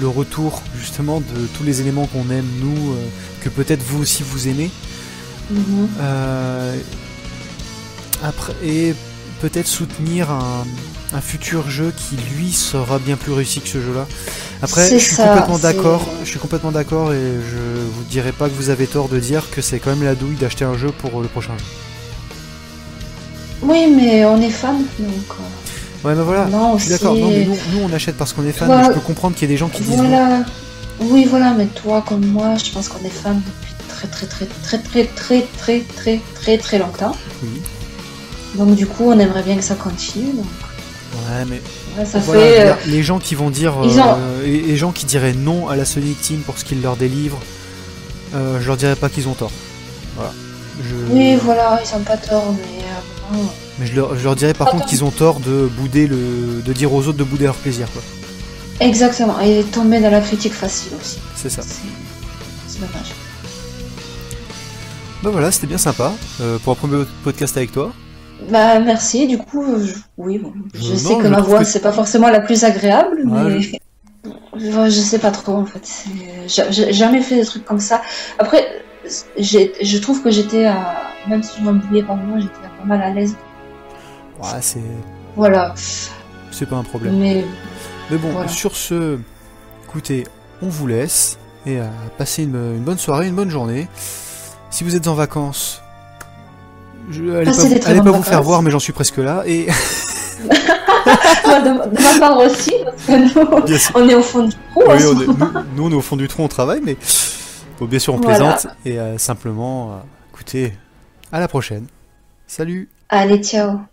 le retour justement de tous les éléments qu'on aime nous, euh, que peut-être vous aussi vous aimez. Mhm. Euh, après, et peut-être soutenir un, un futur jeu qui lui sera bien plus réussi que ce jeu-là. Après, je suis ça, complètement d'accord. Je suis complètement d'accord et je vous dirai pas que vous avez tort de dire que c'est quand même la douille d'acheter un jeu pour le prochain jeu. Oui, mais on est fan, donc. euh, Ouais, mais voilà. non, Je suis d'accord. Non, mais nous, nous, on achète parce qu'on est fan. Voilà. je peux comprendre qu'il y ait des gens qui disent. Voilà. Oui, voilà, mais toi comme moi, je pense qu'on est fan depuis très très très très très très très très très très longtemps. Oui. Donc du coup, on aimerait bien que ça continue. Donc Ouais, mais ouais, ça voilà, fait. euh, les gens qui vont dire, ont- euh, et les gens qui diraient non à la Sonic Team pour ce qu'ils leur délivrent, euh, je leur dirais pas qu'ils ont tort. Voilà. Je... Oui, voilà, ils ont pas tort, mais euh, Mais je leur, je leur dirais par Attends. contre qu'ils ont tort de bouder le, de dire aux autres de bouder leur plaisir, quoi. Exactement. Et tomber dans la critique facile aussi. C'est ça. C'est dommage. Bah voilà, c'était bien sympa euh, pour un premier podcast avec toi. Bah merci. Du coup, euh, je- oui, bon, je Euh, sais que je ma voix que- c'est pas forcément la plus agréable, Ouais, mais Ouais, je sais pas trop en fait. J'ai jamais fait des trucs comme ça. Après, je trouve que j'étais à, même si je m'embrouillais par moment, j'étais pas mal à l'aise. Ouais, c'est, Voilà. c'est pas un problème. Mais Mais bon, Voilà. sur ce, écoutez, on vous laisse et euh, passez une, une bonne soirée, une bonne journée. Si vous êtes en vacances, je, allez Passez pas, des vous- très allez bonnes pas vous faire voir, mais j'en suis presque là. Et de, de ma part aussi, parce que nous, on est au fond du trou. oui, on est- nous, nous, on est au fond du trou, on travaille, mais bon, bien sûr on Voilà. plaisante et euh, simplement, euh, écoutez, à la prochaine. Salut. Allez, ciao.